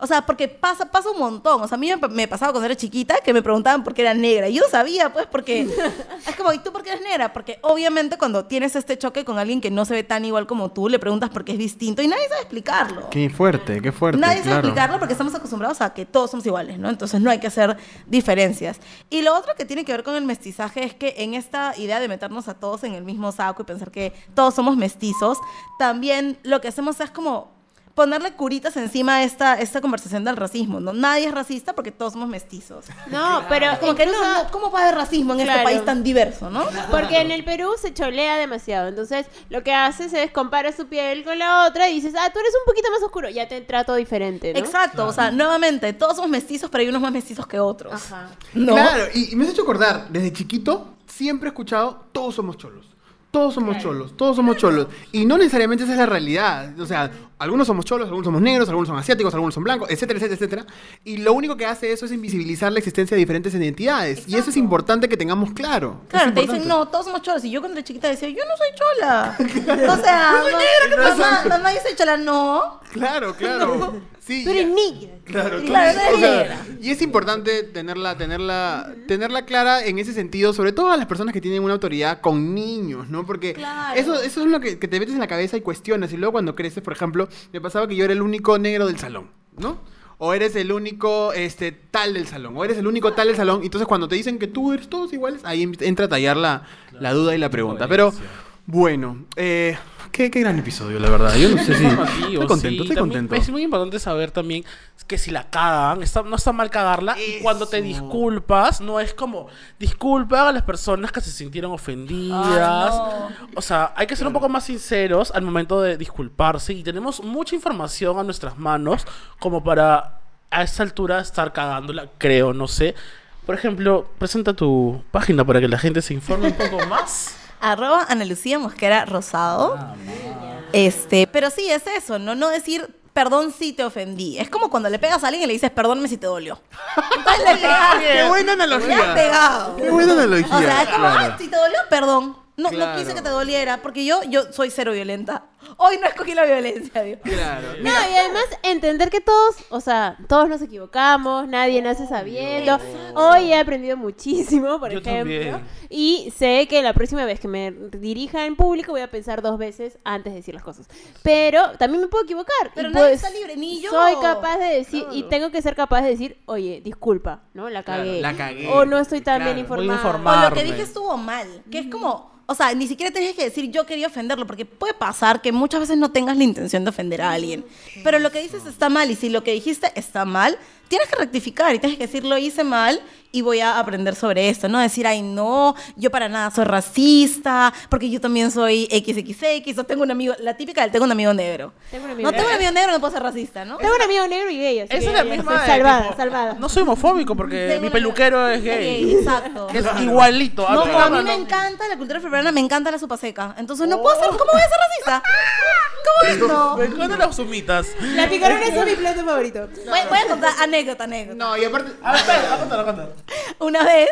O sea, porque pasa, pasa un montón. O sea, a mí me, me pasaba cuando era chiquita que me preguntaban por qué era negra. Y yo sabía, pues, porque es como, ¿y tú por qué eres negra? Porque obviamente cuando tienes este choque con alguien que no se ve tan igual como tú, le preguntas por qué es distinto y nadie sabe explicarlo. Qué fuerte, qué fuerte. Nadie sabe explicarlo porque estamos acostumbrados a que todos somos iguales, ¿no? Entonces no hay que hacer diferencias. Y lo otro que tiene que ver con el mestizaje es que en esta idea de meternos a todos en el mismo saco y pensar que todos somos mestizos, también lo que hacemos es como ponerle curitas encima a esta, esta conversación del racismo, ¿no? Nadie es racista porque todos somos mestizos. No, pero Como que no, ¿cómo va a haber racismo en este Claro. país tan diverso, no? Porque en el Perú se cholea demasiado. Entonces, lo que haces es comparas su piel con la otra y dices, ah, tú eres un poquito más oscuro, ya te trato diferente, ¿no? Exacto, o sea, nuevamente, todos somos mestizos, pero hay unos más mestizos que otros. Ajá. ¿no? Claro, y, y me has hecho acordar, desde chiquito siempre he escuchado, todos somos cholos. Todos somos cholos, todos somos cholos. Y no necesariamente esa es la realidad. O sea, algunos somos cholos, algunos somos negros, algunos son asiáticos, algunos son blancos, etcétera, etcétera, etcétera. Y lo único que hace eso es invisibilizar la existencia de diferentes identidades. Y eso es importante que tengamos claro. Claro, te dicen, no, todos somos cholos. Y yo cuando era chiquita decía, yo no soy chola. o sea, no, mamá, mamá, yo soy chola. No. Claro, claro. Sí, Tú eres negra. Claro, tú Claro, eres- eres o sea, negra. y es importante tenerla, tenerla, tenerla clara en ese sentido, sobre todo a las personas que tienen una autoridad con niños, ¿no? Porque Claro. eso, eso es lo que, que te metes en la cabeza y cuestionas. Y luego cuando creces, por ejemplo, me pasaba que yo era el único negro del salón, ¿no? O eres el único este, tal del salón, o eres el único tal del salón. Entonces cuando te dicen que tú eres todos iguales, ahí em- entra a tallar la, la duda y la pregunta. Pero bueno, eh, qué, qué gran episodio, la verdad. Yo no sé si... Estoy contento, sí. estoy contento. Es muy importante saber también que si la cagan, está- no está mal cagarla. Y cuando te disculpas, no es como disculpa a las personas que se sintieron ofendidas. O sea, hay que ser un poco más sinceros al momento de disculparse. Y tenemos mucha información a nuestras manos como para a esta altura estar cagándola, creo, no sé. Por ejemplo, presenta tu página para que la gente se informe un poco más. Arroba Ana Lucía Mosquera Rosado. Este, pero sí, es eso, ¿no? No decir perdón si te ofendí. Es como cuando le pegas a alguien y le dices perdónme si te dolió. Entonces le pegaste. ¡Qué buena Le has analogía! pegado. ¡Qué buena analogía! O sea, es como, claro. "Ah, si te dolió, perdón. No, Claro. no quise que te doliera, porque yo, yo soy cero violenta. Hoy no escogí la violencia, Dios. Claro. No, y además entender que todos, o sea, todos nos equivocamos, nadie nace sabiendo. Hoy he aprendido muchísimo, por Yo ejemplo. también. Y sé que la próxima vez que me dirija en público voy a pensar dos veces antes de decir las cosas. Pero también me puedo equivocar. Pero y nadie pues, está libre, ni yo. Soy capaz de decir, y tengo que ser capaz de decir, oye, disculpa, ¿no? La Claro, cagué. la cagué. O no estoy tan Claro, bien informada. O lo que dije estuvo mal. Que es como, o sea, ni siquiera tienes que decir yo quería ofenderlo, porque puede pasar que muchas veces no tengas la intención de ofender a alguien. Pero lo que dices está mal, y si lo que dijiste está mal, tienes que rectificar y tienes que decir, lo hice mal y voy a aprender sobre esto, ¿no? Decir, ay, no, yo para nada soy racista, porque yo también soy XXX, o tengo un amigo, la típica del tengo un amigo negro. Tengo un amigo no tengo un negro. amigo negro, no puedo ser racista, ¿no? Tengo un amigo negro y gay, así Esa que es la misma. salvada, tipo, salvada. No soy homofóbico porque Tengo mi peluquero es Es gay. gay, exacto. Es igualito. No, a mí me encanta la cultura peruana, me encanta la sopa seca. Entonces no puedo ser, ¿cómo voy a ser racista? ¿Cómo es no? Me encantan las sumitas. La picarona es mi plato favorito. Voy, voy a contar anécdota, anécdota. No, y aparte. A ver, espera, cuéntalo, cuéntalo. Una vez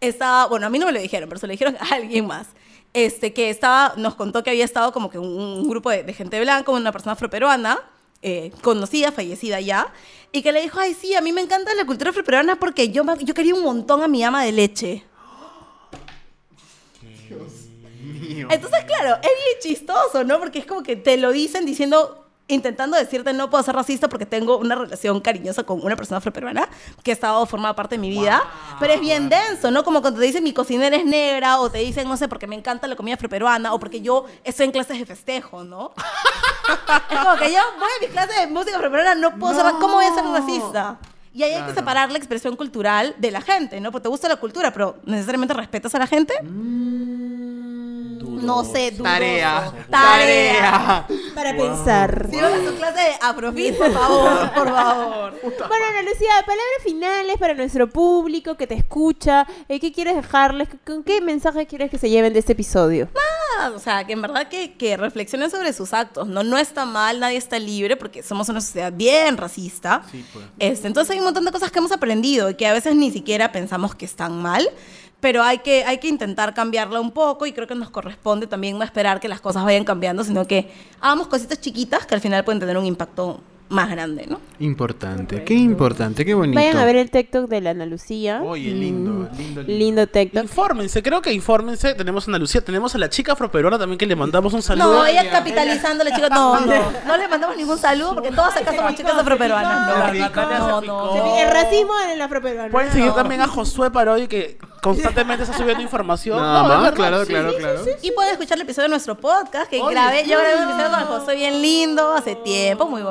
estaba, bueno, a mí no me lo dijeron, pero se lo dijeron a alguien más. Este, que estaba, nos contó que había estado como que un, un grupo de, de gente blanca, una persona afroperuana, eh, conocida, fallecida ya, y que le dijo, ay, sí, a mí me encanta la cultura afroperuana porque yo, yo quería un montón a mi ama de leche. Entonces, claro, es bien chistoso, ¿no? Porque es como que te lo dicen diciendo, intentando decirte no puedo ser racista porque tengo una relación cariñosa con una persona afroperuana que ha estado formada parte de mi vida. Pero es bien denso, ¿no? Como cuando te dicen mi cocinera es negra o te dicen, no sé, porque me encanta la comida afroperuana o porque yo estoy en clases de festejo, ¿no? es como que yo voy a mis clases de música afroperuana, no puedo ser, ¿cómo voy a ser racista? Y ahí hay que separar la expresión cultural de la gente, ¿no? Porque te gusta la cultura, pero ¿necesariamente respetas a la gente? No sé, dudoso. Tarea. Tarea. Para pensar. Si vas a su clase de Afrofit, por favor, por favor. Bueno, Ana Lucía, palabras finales para nuestro público que te escucha. Eh, ¿Qué quieres dejarles? ¿Con qué mensaje quieres que se lleven de este episodio? Ah, O sea, que en verdad que, que reflexionen sobre sus actos. No, no está mal, nadie está libre, porque somos una sociedad bien racista. Este, entonces hay un montón de cosas que hemos aprendido y que a veces ni siquiera pensamos que están mal. Pero hay que, hay que intentar cambiarla un poco y creo que nos corresponde también no esperar que las cosas vayan cambiando, sino que hagamos cositas chiquitas que al final pueden tener un impacto más grande, ¿no? Importante, qué importante, qué bonito. Vayan a ver el TikTok de la Ana Lucía. Oye, lindo, Mm, lindo, lindo. Lindo TikTok. Infórmense, creo que infórmense. Tenemos a Ana Lucía, tenemos a la chica afroperuana también que le mandamos un saludo. No, ella capitalizándole, chicos. No, no. No le mandamos ningún saludo porque todas acá somos chicas afroperuanas. La No, no, no. El racismo en el afroperuano. Pueden seguir también a Josué Parodi que constantemente está subiendo información. No, verdad, claro, sí. claro, claro. Y pueden escuchar el episodio de nuestro podcast que grabé. Yo grabé un episodio con el José bien lindo hace tiempo, muy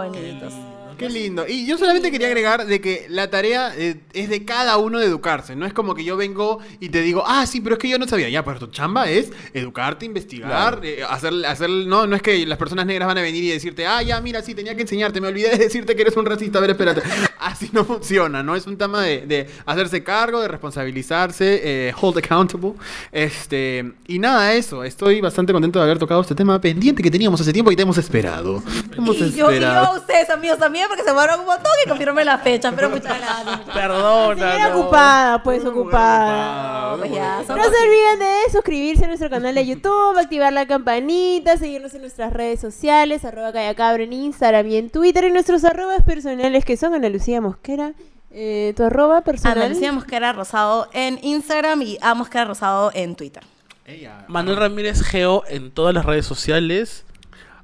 Adiós. Qué lindo. Y yo solamente quería agregar de que la tarea eh, es de cada uno de educarse. No es como que yo vengo y te digo, ah, sí, pero es que yo no sabía. Ya, pero tu chamba es educarte, investigar, eh, hacer, hacer. No, no es que las personas negras van a venir y decirte, ah, ya, mira, sí, tenía que enseñarte. Me olvidé de decirte que eres un racista. A ver, espérate. Así no funciona, ¿no? Es un tema de, de hacerse cargo, de responsabilizarse, eh, hold accountable. Este. Y nada, eso. Estoy bastante contento de haber tocado este tema pendiente que teníamos hace tiempo y te hemos esperado. Hemos Y yo, y yo ustedes, amigos, también, porque se fueron un montón y confirmé la fecha. Pero muchas gracias. Perdona. Señora no. ocupada, pues ocupada. Pues ya, No se olviden de suscribirse a nuestro canal de YouTube, activar la campanita, seguirnos en nuestras redes sociales, arroba callacabra en Instagram y en Twitter, y nuestros arrobas personales que son Ana Lucía Mosquera. Eh, ¿Tu arroba personal? Ana Lucía Mosquera Rosado en Instagram y A Mosquera Rosado en Twitter. Ella. Manuel Ramírez Geo en todas las redes sociales.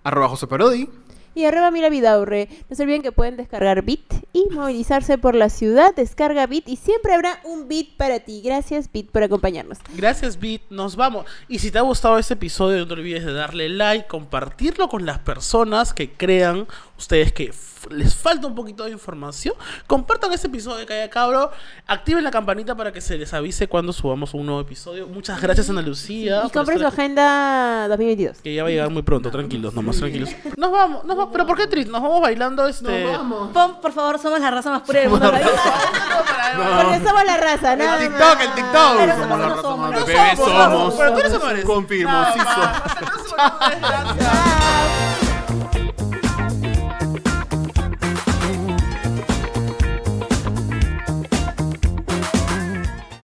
Arroba José Parodi. Y arroba Mira Vidaurre. No se olviden que pueden descargar Bit y movilizarse por la ciudad. Descarga Bit y siempre habrá un Bit para ti. Gracias Bit por acompañarnos. Gracias, Bit. Nos vamos. Y si te ha gustado este episodio, no te olvides de darle like, compartirlo con las personas que crean ustedes que les falta un poquito de información. Compartan este episodio de Calla Cabro. Activen la campanita para que se les avise cuando subamos un nuevo episodio. Muchas gracias, Ana Lucía. Y por compren su agenda 2022. Que ya va a llegar muy pronto. Tranquilos, nomás tranquilos. Nos vamos, nos vamos. Pero ¿por qué triste? Nos vamos bailando este. Pon, por favor, somos la raza más pura del mundo. Porque somos la raza, nada El. TikTok, el TikTok. Pero Somos somos, la no raza somos, más no somos, somos. Pero tú eres o no eres. Confirmo, sí somos. Gracias.